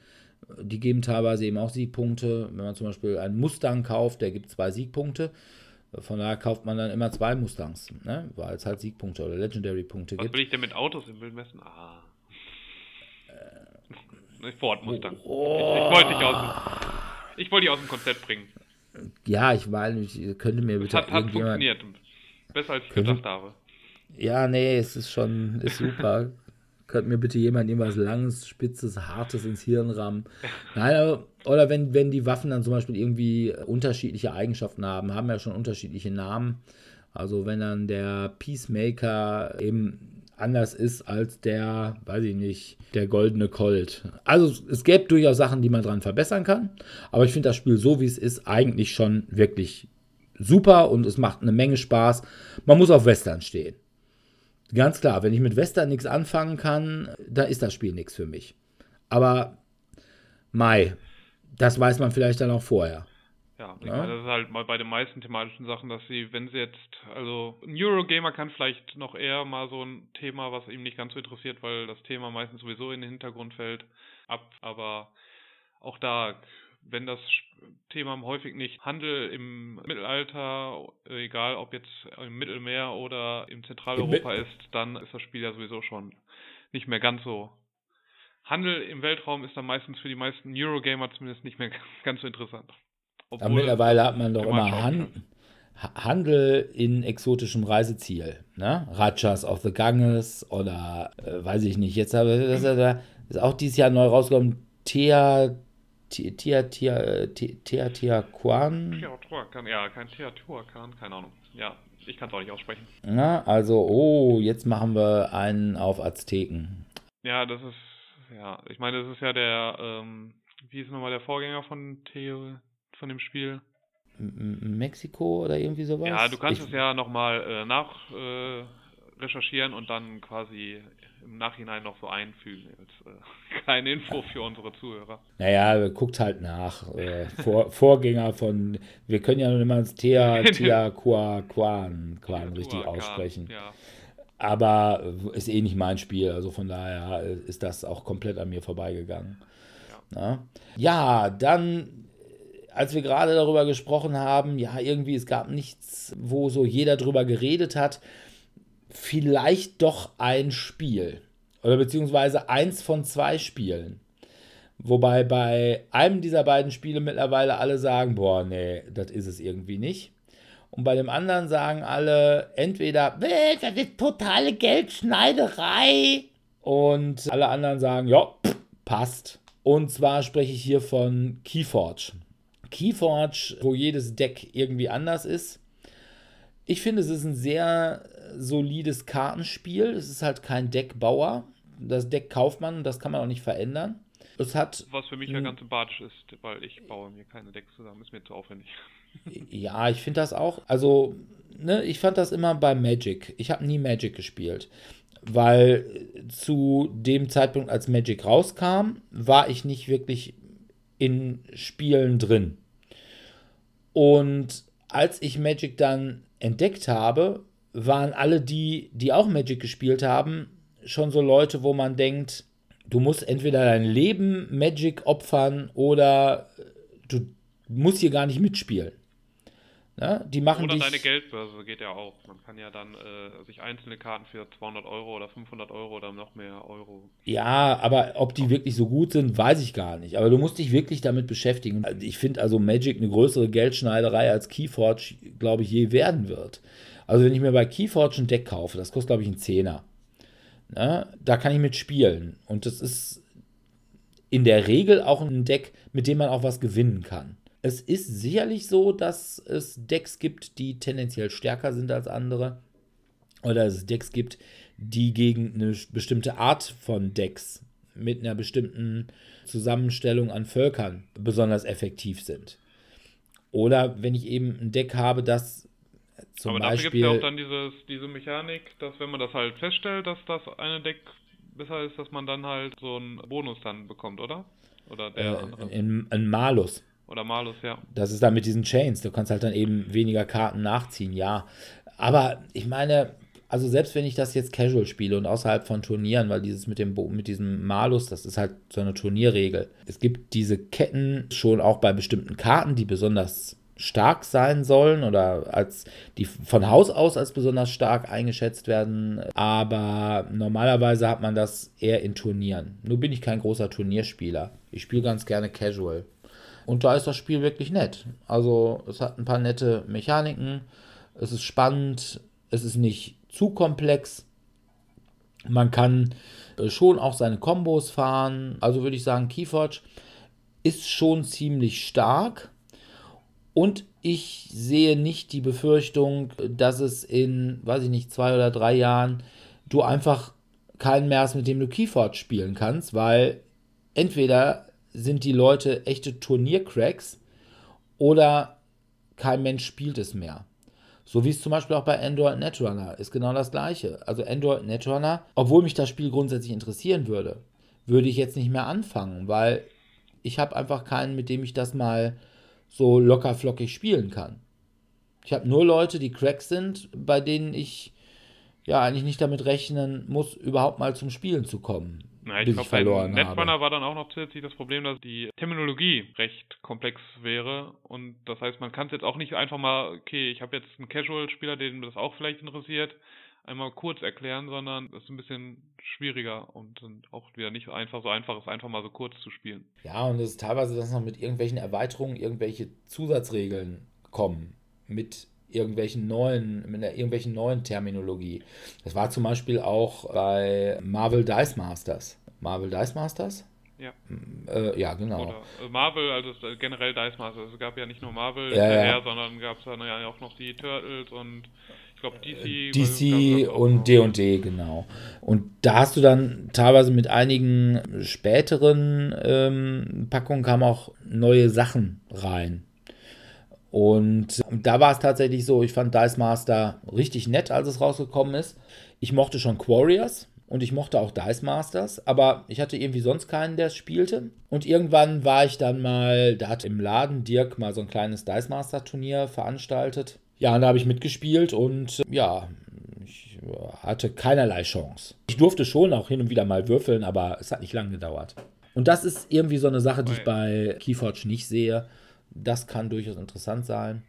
Die geben teilweise eben auch Siegpunkte. Wenn man zum Beispiel einen Mustang kauft, der gibt zwei Siegpunkte. Von daher kauft man dann immer zwei Mustangs, ne? weil es halt Siegpunkte oder Legendary-Punkte gibt. Was will ich denn mit Autos im Bild messen? Ah. Äh, Ford Mustang. Oh. Ich, ich wollte dich aus ich wollte dich aus dem Konzept bringen. Ja, ich meine, ich könnte mir bitte. Es hat, hat funktioniert. Besser als ich könnte, gedacht habe. Ja, nee, es ist schon ist super. Könnte mir bitte jemand irgendwas Langes, Spitzes, Hartes ins Hirn rammen. Nein, oder wenn, wenn die Waffen dann zum Beispiel irgendwie unterschiedliche Eigenschaften haben, haben ja schon unterschiedliche Namen. Also wenn dann der Peacemaker eben anders ist als der, weiß ich nicht, der goldene Colt. Also es gäbe durchaus Sachen, die man dran verbessern kann. Aber ich finde das Spiel so, wie es ist, eigentlich schon wirklich super und es macht eine Menge Spaß. Man muss auf Western stehen. Ganz klar, wenn ich mit Western nichts anfangen kann, dann ist das Spiel nichts für mich. Aber Mai, das weiß man vielleicht dann auch vorher. Ja, ja? meine, das ist halt mal bei den meisten thematischen Sachen, dass sie, wenn sie jetzt, also ein Eurogamer kann vielleicht noch eher mal so ein Thema, was ihm nicht ganz so interessiert, weil das Thema meistens sowieso in den Hintergrund fällt, ab. Aber auch da wenn das Thema häufig nicht Handel im Mittelalter, egal ob jetzt im Mittelmeer oder im Zentraleuropa ist, dann ist das Spiel ja sowieso schon nicht mehr ganz so. Handel im Weltraum ist dann meistens für die meisten Eurogamer zumindest nicht mehr ganz so interessant. Aber mittlerweile hat man doch immer Han Handel in exotischem Reiseziel. Ne? Rajas of the Ganges oder äh, weiß ich nicht. Jetzt habe das ist auch dieses Jahr neu rausgekommen. Thea Tia Tia Tia Tia Quan. Ja, kein Teotihuacan, keine Ahnung. Ja, ich kann es auch nicht aussprechen. Na, also, oh, jetzt machen wir einen auf Azteken. Ja, das ist, ja, ich meine, das ist ja der, ähm, wie ist nochmal der Vorgänger von Theo, von dem Spiel? M Mexiko oder irgendwie sowas? Ja, du kannst ich, es ja nochmal äh, nach äh, recherchieren und dann quasi im Nachhinein noch so einfügen als äh, kleine Info für unsere Zuhörer. Naja, guckt halt nach. Äh, Vor, Vorgänger von, wir können ja nur immer das Thea, Thea Qua, Quan, Quan richtig aussprechen. Ja. Aber ist eh nicht mein Spiel, also von daher ist das auch komplett an mir vorbeigegangen. Ja, ja dann als wir gerade darüber gesprochen haben, ja, irgendwie, es gab nichts, wo so jeder drüber geredet hat vielleicht doch ein Spiel. Oder beziehungsweise eins von zwei Spielen. Wobei bei einem dieser beiden Spiele mittlerweile alle sagen, boah, nee, das ist es irgendwie nicht. Und bei dem anderen sagen alle entweder, das ist totale Geldschneiderei. Und alle anderen sagen, ja, passt. Und zwar spreche ich hier von Keyforge. Keyforge, wo jedes Deck irgendwie anders ist. Ich finde, es ist ein sehr solides Kartenspiel. Es ist halt kein Deckbauer. Das Deck kauft man, das kann man auch nicht verändern. Es hat. Was für mich ja ganz sympathisch ist, weil ich baue mir keine Decks zusammen, ist mir zu aufwendig. Ja, ich finde das auch. Also, ne, ich fand das immer bei Magic. Ich habe nie Magic gespielt. Weil zu dem Zeitpunkt, als Magic rauskam, war ich nicht wirklich in Spielen drin. Und als ich Magic dann entdeckt habe, waren alle die, die auch Magic gespielt haben, schon so Leute, wo man denkt, du musst entweder dein Leben Magic opfern oder du musst hier gar nicht mitspielen. Ja, die machen oder dich, deine Geldbörse geht ja auch. Man kann ja dann äh, sich einzelne Karten für 200 Euro oder 500 Euro oder noch mehr Euro. Ja, aber ob die wirklich so gut sind, weiß ich gar nicht. Aber du musst dich wirklich damit beschäftigen. Ich finde also Magic eine größere Geldschneiderei als Keyforge, glaube ich, je werden wird. Also wenn ich mir bei Keyforge ein Deck kaufe, das kostet glaube ich einen Zehner. Ne? Da kann ich mit spielen. Und das ist in der Regel auch ein Deck, mit dem man auch was gewinnen kann. Es ist sicherlich so, dass es Decks gibt, die tendenziell stärker sind als andere. Oder es Decks gibt, die gegen eine bestimmte Art von Decks mit einer bestimmten Zusammenstellung an Völkern besonders effektiv sind. Oder wenn ich eben ein Deck habe, das zum Aber dafür gibt es ja auch dann dieses, diese Mechanik, dass wenn man das halt feststellt, dass das eine Deck besser ist, dass man dann halt so einen Bonus dann bekommt, oder? Oder der äh, in, in Malus. Oder Malus, ja. Das ist dann mit diesen Chains. Du kannst halt dann eben weniger Karten nachziehen, ja. Aber ich meine, also selbst wenn ich das jetzt casual spiele und außerhalb von Turnieren, weil dieses mit dem mit diesem Malus, das ist halt so eine Turnierregel. Es gibt diese Ketten schon auch bei bestimmten Karten, die besonders stark sein sollen oder als die von Haus aus als besonders stark eingeschätzt werden, aber normalerweise hat man das eher in Turnieren. Nur bin ich kein großer Turnierspieler. Ich spiele ganz gerne Casual. Und da ist das Spiel wirklich nett. Also es hat ein paar nette Mechaniken, es ist spannend, es ist nicht zu komplex. Man kann äh, schon auch seine Kombos fahren. Also würde ich sagen, Keyforge ist schon ziemlich stark. Und ich sehe nicht die Befürchtung, dass es in, weiß ich nicht, zwei oder drei Jahren du einfach keinen mehr hast, mit dem du Keyforge spielen kannst, weil entweder sind die Leute echte Turniercracks oder kein Mensch spielt es mehr. So wie es zum Beispiel auch bei Android Netrunner ist genau das gleiche. Also Android Netrunner, obwohl mich das Spiel grundsätzlich interessieren würde, würde ich jetzt nicht mehr anfangen, weil ich habe einfach keinen, mit dem ich das mal so locker flockig spielen kann. Ich habe nur Leute, die Cracks sind, bei denen ich ja eigentlich nicht damit rechnen muss, überhaupt mal zum Spielen zu kommen. Na, ich glaube, bei Netrunner war dann auch noch zusätzlich das Problem, dass die Terminologie recht komplex wäre. Und das heißt, man kann es jetzt auch nicht einfach mal, okay, ich habe jetzt einen Casual-Spieler, den das auch vielleicht interessiert, einmal kurz erklären, sondern es ist ein bisschen schwieriger und auch wieder nicht einfach so einfach ist, einfach mal so kurz zu spielen. Ja, und es ist teilweise, dass noch mit irgendwelchen Erweiterungen irgendwelche Zusatzregeln kommen. Mit irgendwelchen neuen, mit einer irgendwelchen neuen Terminologie. Das war zum Beispiel auch bei Marvel Dice Masters. Marvel Dice Masters? Ja. Äh, ja, genau. Oder äh, Marvel, also generell Dice Masters. Es gab ja nicht nur Marvel ja, ja. sondern gab es dann ja auch noch die Turtles und ich glaube DC. DC und D&D, genau. Und da hast du dann teilweise mit einigen späteren ähm, Packungen kamen auch neue Sachen rein. Und da war es tatsächlich so, ich fand Dice Master richtig nett, als es rausgekommen ist. Ich mochte schon Quarriors und ich mochte auch Dice Masters, aber ich hatte irgendwie sonst keinen, der es spielte. Und irgendwann war ich dann mal, da hat im Laden Dirk mal so ein kleines Dice Master Turnier veranstaltet. Ja, und da habe ich mitgespielt und ja, ich hatte keinerlei Chance. Ich durfte schon auch hin und wieder mal würfeln, aber es hat nicht lange gedauert. Und das ist irgendwie so eine Sache, die ich bei Keyforge nicht sehe. Das kann durchaus interessant sein.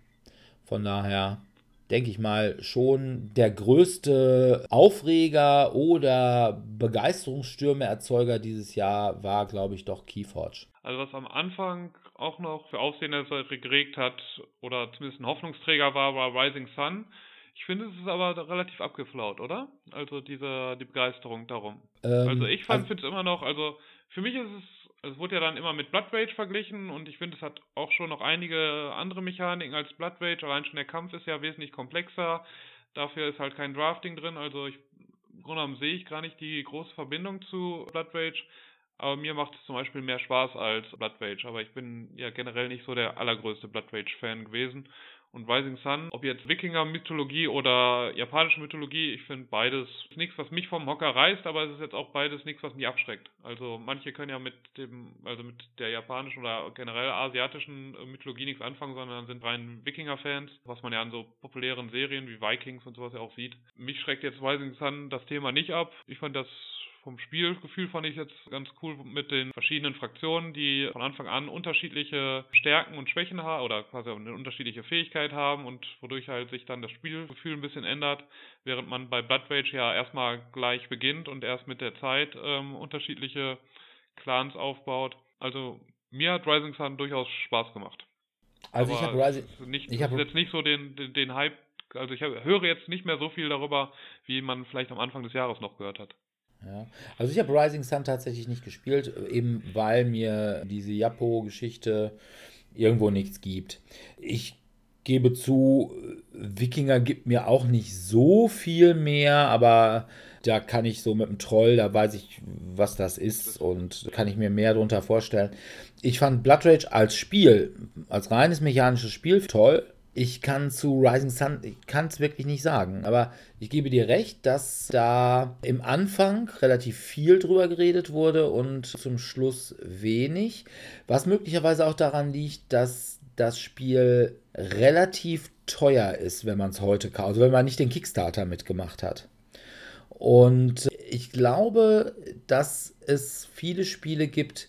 Von daher denke ich mal, schon der größte Aufreger oder Begeisterungsstürme-Erzeuger dieses Jahr war, glaube ich, doch Keyforge. Also was am Anfang auch noch für Aufsehen geregt hat oder zumindest ein Hoffnungsträger war, war Rising Sun. Ich finde, es ist aber relativ abgeflaut, oder? Also diese die Begeisterung darum. Ähm, also ich fand also, es immer noch, also für mich ist es es wurde ja dann immer mit Blood Rage verglichen und ich finde, es hat auch schon noch einige andere Mechaniken als Blood Rage. Allein schon der Kampf ist ja wesentlich komplexer. Dafür ist halt kein Drafting drin. Also ich, im Grunde genommen sehe ich gar nicht die große Verbindung zu Blood Rage. Aber mir macht es zum Beispiel mehr Spaß als Blood Rage. Aber ich bin ja generell nicht so der allergrößte Blood Rage-Fan gewesen und Rising Sun, ob jetzt Wikinger-Mythologie oder japanische Mythologie, ich finde beides nichts, was mich vom Hocker reißt, aber es ist jetzt auch beides nichts, was mich abschreckt. Also manche können ja mit dem, also mit der japanischen oder generell asiatischen Mythologie nichts anfangen, sondern sind rein Wikinger-Fans, was man ja an so populären Serien wie Vikings und sowas ja auch sieht. Mich schreckt jetzt Rising Sun das Thema nicht ab. Ich fand das vom Spielgefühl fand ich jetzt ganz cool mit den verschiedenen Fraktionen, die von Anfang an unterschiedliche Stärken und Schwächen haben oder quasi eine unterschiedliche Fähigkeit haben und wodurch halt sich dann das Spielgefühl ein bisschen ändert, während man bei Blood Rage ja erstmal gleich beginnt und erst mit der Zeit ähm, unterschiedliche Clans aufbaut. Also mir hat Rising Sun durchaus Spaß gemacht. Also Aber ich habe Rising nicht ich hab jetzt nicht so den, den, den Hype also ich höre jetzt nicht mehr so viel darüber, wie man vielleicht am Anfang des Jahres noch gehört hat. Ja. Also ich habe Rising Sun tatsächlich nicht gespielt, eben weil mir diese Japo-Geschichte irgendwo nichts gibt. Ich gebe zu, Wikinger gibt mir auch nicht so viel mehr, aber da kann ich so mit dem Troll, da weiß ich, was das ist und kann ich mir mehr darunter vorstellen. Ich fand Blood Rage als Spiel, als reines mechanisches Spiel toll, Ich kann zu Rising Sun, ich kann es wirklich nicht sagen, aber ich gebe dir recht, dass da im Anfang relativ viel drüber geredet wurde und zum Schluss wenig, was möglicherweise auch daran liegt, dass das Spiel relativ teuer ist, wenn man es heute kauft, also wenn man nicht den Kickstarter mitgemacht hat. Und ich glaube, dass es viele Spiele gibt,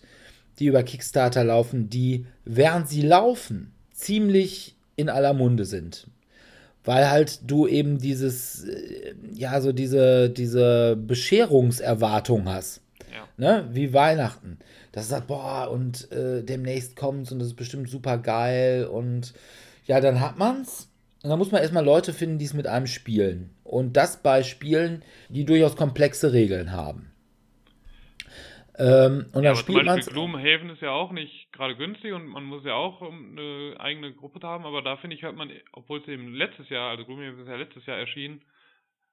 die über Kickstarter laufen, die während sie laufen ziemlich in aller Munde sind. Weil halt du eben dieses, äh, ja, so diese, diese Bescherungserwartung hast. Ja. Ne? Wie Weihnachten. Das sagt, boah, und äh, demnächst kommt's und das ist bestimmt super geil. Und ja, dann hat man's. Und dann muss man erstmal Leute finden, die es mit einem spielen. Und das bei Spielen, die durchaus komplexe Regeln haben. Ähm, und ja, dann spielt man. Gloomhaven ist ja auch nicht gerade günstig und man muss ja auch eine eigene Gruppe haben, aber da finde ich, hört man, obwohl es eben letztes Jahr, also Gloomhaven ist ja letztes Jahr erschienen,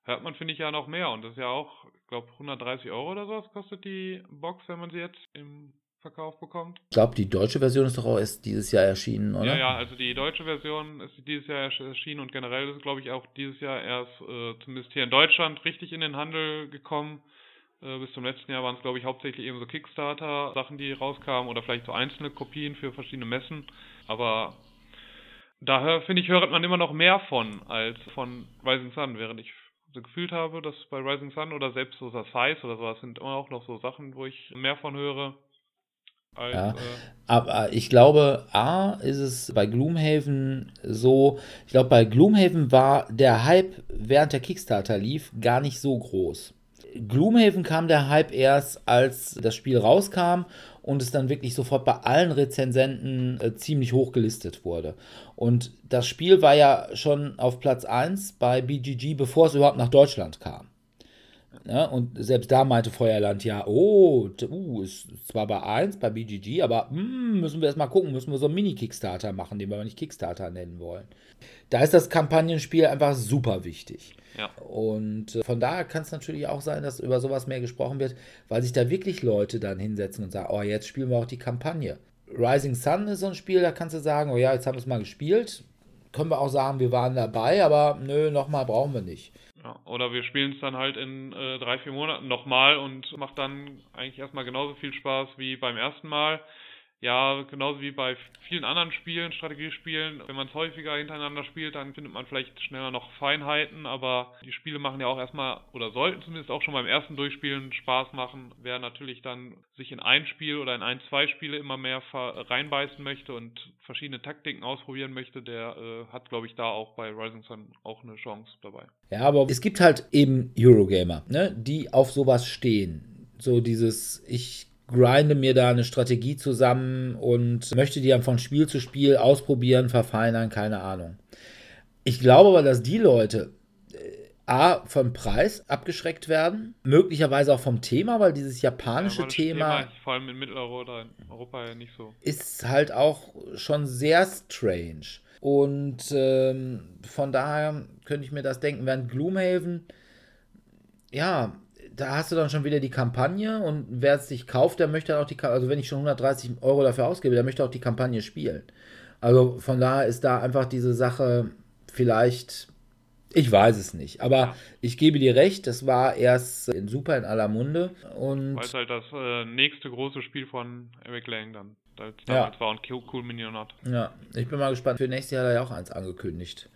hört man, finde ich, ja noch mehr. Und das ist ja auch, ich glaube, 130 Euro oder sowas kostet die Box, wenn man sie jetzt im Verkauf bekommt. Ich glaube, die deutsche Version ist doch auch erst dieses Jahr erschienen, oder? Ja, ja, also die deutsche Version ist dieses Jahr erschienen und generell ist, glaube ich, auch dieses Jahr erst, äh, zumindest hier in Deutschland, richtig in den Handel gekommen. Äh, bis zum letzten Jahr waren es, glaube ich, hauptsächlich eben so Kickstarter-Sachen, die rauskamen oder vielleicht so einzelne Kopien für verschiedene Messen. Aber da finde ich, hört man immer noch mehr von als von Rising Sun, während ich so gefühlt habe, dass bei Rising Sun oder selbst so das Size oder sowas sind immer auch noch so Sachen, wo ich mehr von höre. Als, ja, äh, aber ich glaube, A ist es bei Gloomhaven so, ich glaube, bei Gloomhaven war der Hype während der Kickstarter lief gar nicht so groß. Gloomhaven kam der Hype erst, als das Spiel rauskam und es dann wirklich sofort bei allen Rezensenten äh, ziemlich hoch gelistet wurde. Und das Spiel war ja schon auf Platz 1 bei BGG, bevor es überhaupt nach Deutschland kam. Ja, und selbst da meinte Feuerland ja, oh, uh, ist zwar bei 1 bei BGG, aber mm, müssen wir erstmal gucken, müssen wir so einen Mini-Kickstarter machen, den wir aber nicht Kickstarter nennen wollen. Da ist das Kampagnenspiel einfach super wichtig. Ja. Und äh, von daher kann es natürlich auch sein, dass über sowas mehr gesprochen wird, weil sich da wirklich Leute dann hinsetzen und sagen, oh, jetzt spielen wir auch die Kampagne. Rising Sun ist so ein Spiel, da kannst du sagen, oh ja, jetzt haben wir es mal gespielt. Können wir auch sagen, wir waren dabei, aber nö, nochmal brauchen wir nicht. Ja, oder wir spielen es dann halt in äh, drei, vier Monaten nochmal und macht dann eigentlich erstmal genauso viel Spaß wie beim ersten Mal. Ja, genauso wie bei vielen anderen Spielen, Strategiespielen, wenn man es häufiger hintereinander spielt, dann findet man vielleicht schneller noch Feinheiten, aber die Spiele machen ja auch erstmal oder sollten zumindest auch schon beim ersten Durchspielen Spaß machen. Wer natürlich dann sich in ein Spiel oder in ein, zwei Spiele immer mehr reinbeißen möchte und verschiedene Taktiken ausprobieren möchte, der äh, hat, glaube ich, da auch bei Rising Sun auch eine Chance dabei. Ja, aber es gibt halt eben Eurogamer, ne, die auf sowas stehen. So dieses, ich grinde mir da eine Strategie zusammen und möchte die dann von Spiel zu Spiel ausprobieren, verfeinern, keine Ahnung. Ich glaube aber, dass die Leute äh, A, vom Preis abgeschreckt werden, möglicherweise auch vom Thema, weil dieses japanische ja, Thema, Thema, vor allem in Mitteleuropa oder in Europa ja nicht so, ist halt auch schon sehr strange. Und ähm, von daher könnte ich mir das denken, während Gloomhaven, ja, da hast du dann schon wieder die Kampagne und wer es sich kauft, der möchte auch die, also wenn ich schon 130 Euro dafür ausgebe, der möchte auch die Kampagne spielen. Also von daher ist da einfach diese Sache vielleicht, ich weiß es nicht, aber ja. ich gebe dir recht, das war erst in super in aller Munde und. Weil es halt das äh, nächste große Spiel von Eric Lang dann damals ja. war und Cool Minion hat. Ja, ich bin mal gespannt. Für nächstes Jahr hat er ja auch eins angekündigt.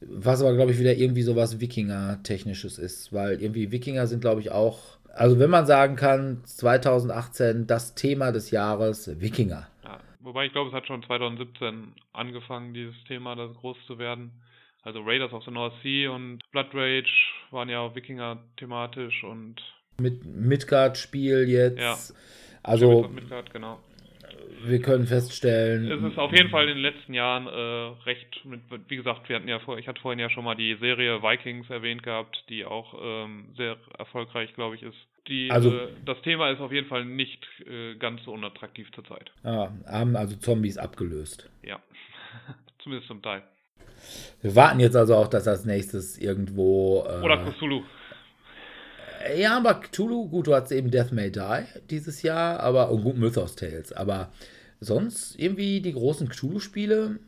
Was aber, glaube ich, wieder irgendwie so was Wikinger-technisches ist, weil irgendwie Wikinger sind, glaube ich, auch, also wenn man sagen kann, 2018 das Thema des Jahres, Wikinger. Ja, wobei ich glaube, es hat schon 2017 angefangen, dieses Thema das groß zu werden. Also Raiders of the North Sea und Blood Rage waren ja auch Wikinger thematisch und mit Midgard-Spiel jetzt. Ja. Also Midgard, genau wir können feststellen. Es ist auf jeden Fall in den letzten Jahren äh, recht, mit, wie gesagt, wir hatten ja vor, ich hatte vorhin ja schon mal die Serie Vikings erwähnt gehabt, die auch ähm, sehr erfolgreich, glaube ich, ist. Die, also, äh, das Thema ist auf jeden Fall nicht äh, ganz so unattraktiv zurzeit. Ja, haben also Zombies abgelöst. Ja, zumindest zum Teil. Wir warten jetzt also auch, dass das nächstes irgendwo. Äh, Oder Cthulhu. Ja, aber Cthulhu, gut, du hattest eben Death May Die dieses Jahr, aber, und gut, Mythos Tales, aber sonst irgendwie die großen Cthulhu-Spiele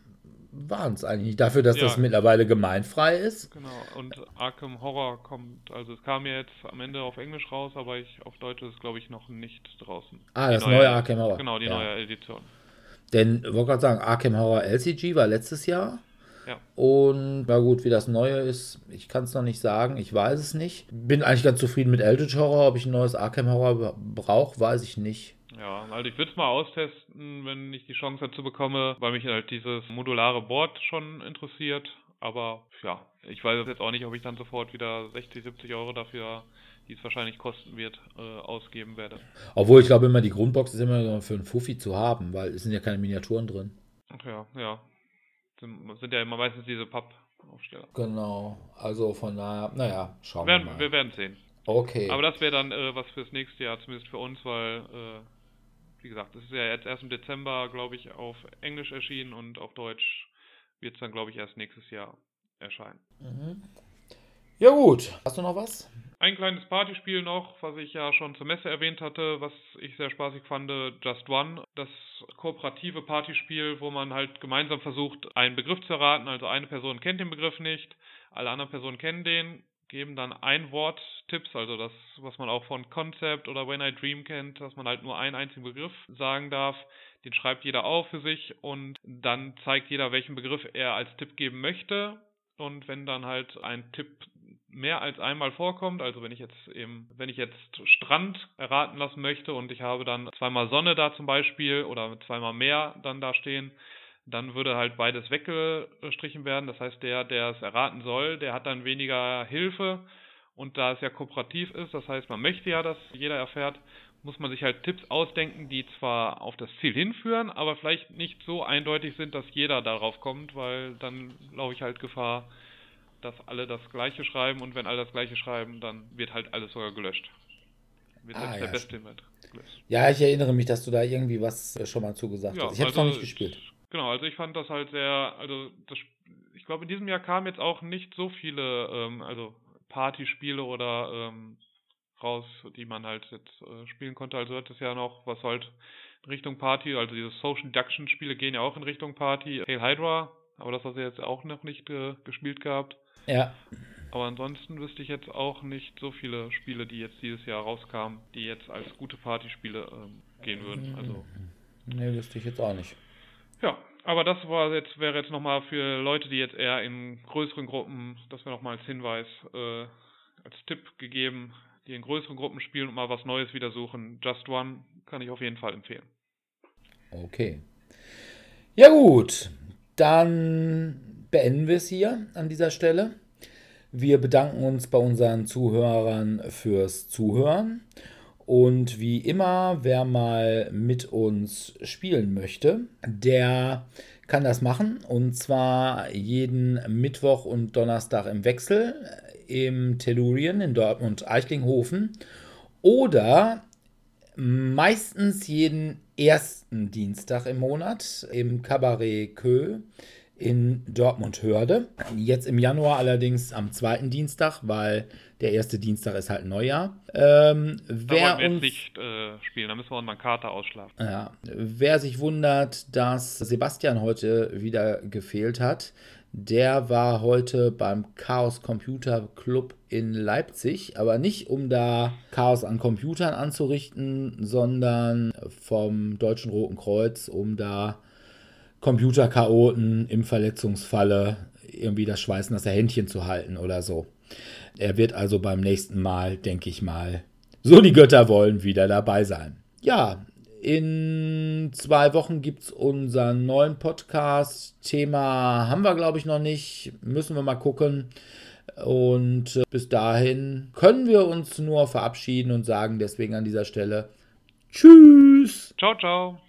waren es eigentlich nicht. Dafür, dass Ja. das mittlerweile gemeinfrei ist. Genau, und Arkham Horror kommt, also es kam ja jetzt am Ende auf Englisch raus, aber ich auf Deutsch ist glaube ich noch nicht draußen. Ah, Die das neue Arkham Horror. Genau, die Ja. neue Edition. Denn, ich wollte gerade sagen, Arkham Horror LCG war letztes Jahr. Ja. Und na gut, wie das neue ist, ich kann es noch nicht sagen, ich weiß es nicht. Bin eigentlich ganz zufrieden mit Eldritch Horror. Ob ich ein neues Arkham Horror brauche, weiß ich nicht. Ja, also ich würde es mal austesten, wenn ich die Chance dazu bekomme, weil mich halt dieses modulare Board schon interessiert. Aber ja, ich weiß jetzt auch nicht, ob ich dann sofort wieder 60, 70 Euro dafür, die es wahrscheinlich kosten wird, äh, ausgeben werde. Obwohl ich glaube immer, die Grundbox ist immer nur für einen Fuffi zu haben, weil es sind ja keine Miniaturen drin. Ja, ja. Sind, sind ja immer meistens diese Pappaufsteller. Genau. Also von daher, naja, schauen Werden, wir mal. wir werden sehen. Okay. Aber das wäre dann äh, was fürs nächste Jahr, zumindest für uns, weil, äh, wie gesagt, es ist ja jetzt erst im Dezember, glaube ich, auf Englisch erschienen und auf Deutsch wird es dann, glaube ich, erst nächstes Jahr erscheinen. Mhm. Ja gut. Hast du noch was? Ein kleines Partyspiel noch, was ich ja schon zur Messe erwähnt hatte, was ich sehr spaßig fand, Just One. Das kooperative Partyspiel, wo man halt gemeinsam versucht, einen Begriff zu erraten. Also eine Person kennt den Begriff nicht, alle anderen Personen kennen den, geben dann ein Wort Tipps, also das, was man auch von Concept oder When I Dream kennt, dass man halt nur einen einzigen Begriff sagen darf. Den schreibt jeder auf für sich und dann zeigt jeder, welchen Begriff er als Tipp geben möchte. Und wenn dann halt ein Tipp mehr als einmal vorkommt, also wenn ich jetzt eben, wenn ich jetzt Strand erraten lassen möchte und ich habe dann zweimal Sonne da zum Beispiel oder zweimal Meer dann da stehen, dann würde halt beides weggestrichen werden. Das heißt, der, der es erraten soll, der hat dann weniger Hilfe und da es ja kooperativ ist, das heißt, man möchte ja, dass jeder erfährt, muss man sich halt Tipps ausdenken, die zwar auf das Ziel hinführen, aber vielleicht nicht so eindeutig sind, dass jeder darauf kommt, weil dann laufe ich halt Gefahr, dass alle das Gleiche schreiben und wenn alle das Gleiche schreiben, dann wird halt alles sogar gelöscht. Wird Ah, ja, der Beste mit gelöscht. Ja, ich erinnere mich, dass du da irgendwie was äh, schon mal zugesagt hast. Ich habe es noch nicht gespielt. Genau, also ich fand das halt sehr, also das, ich glaube in diesem Jahr kamen jetzt auch nicht so viele, ähm, also Partyspiele oder ähm, raus, die man halt jetzt äh, spielen konnte. Also hat es ja noch, was halt in Richtung Party, also diese Social Deduction Spiele gehen ja auch in Richtung Party. Hail Hydra, aber das hast du jetzt auch noch nicht äh, gespielt gehabt. Ja. Aber ansonsten wüsste ich jetzt auch nicht so viele Spiele, die jetzt dieses Jahr rauskamen, die jetzt als gute Partyspiele ähm, gehen würden. Also Nee, wüsste ich jetzt auch nicht. ja, aber das war jetzt wäre jetzt nochmal für Leute, die jetzt eher in größeren Gruppen, das wäre nochmal als Hinweis, äh, als Tipp gegeben, die in größeren Gruppen spielen und mal was Neues wieder suchen. Just One kann ich auf jeden Fall empfehlen. Okay. Ja gut, dann beenden wir es hier an dieser Stelle. Wir bedanken uns bei unseren Zuhörern fürs Zuhören. Und wie immer, wer mal mit uns spielen möchte, der kann das machen. Und zwar jeden Mittwoch und Donnerstag im Wechsel im Tellurien in Dortmund-Eichlinghofen. Oder meistens jeden ersten Dienstag im Monat im Cabaret Kö in Dortmund-Hörde. Jetzt im Januar allerdings am zweiten Dienstag, weil der erste Dienstag ist halt Neujahr. Ähm, wer uns, nicht äh, spielen, da müssen wir uns mal eine Karte ausschlafen. ja, wer sich wundert, dass Sebastian heute wieder gefehlt hat, der war heute beim Chaos Computer Club in Leipzig, aber nicht um da Chaos an Computern anzurichten, sondern vom Deutschen Roten Kreuz, um da Computerchaoten im Verletzungsfalle irgendwie das der Händchen zu halten oder so. Er wird also beim nächsten Mal, denke ich mal, so die Götter wollen, wieder dabei sein. Ja, in zwei Wochen gibt es unseren neuen Podcast. Thema haben wir, glaube ich, noch nicht. Müssen wir mal gucken. Und äh, bis dahin können wir uns nur verabschieden und sagen deswegen an dieser Stelle Tschüss. Ciao, ciao.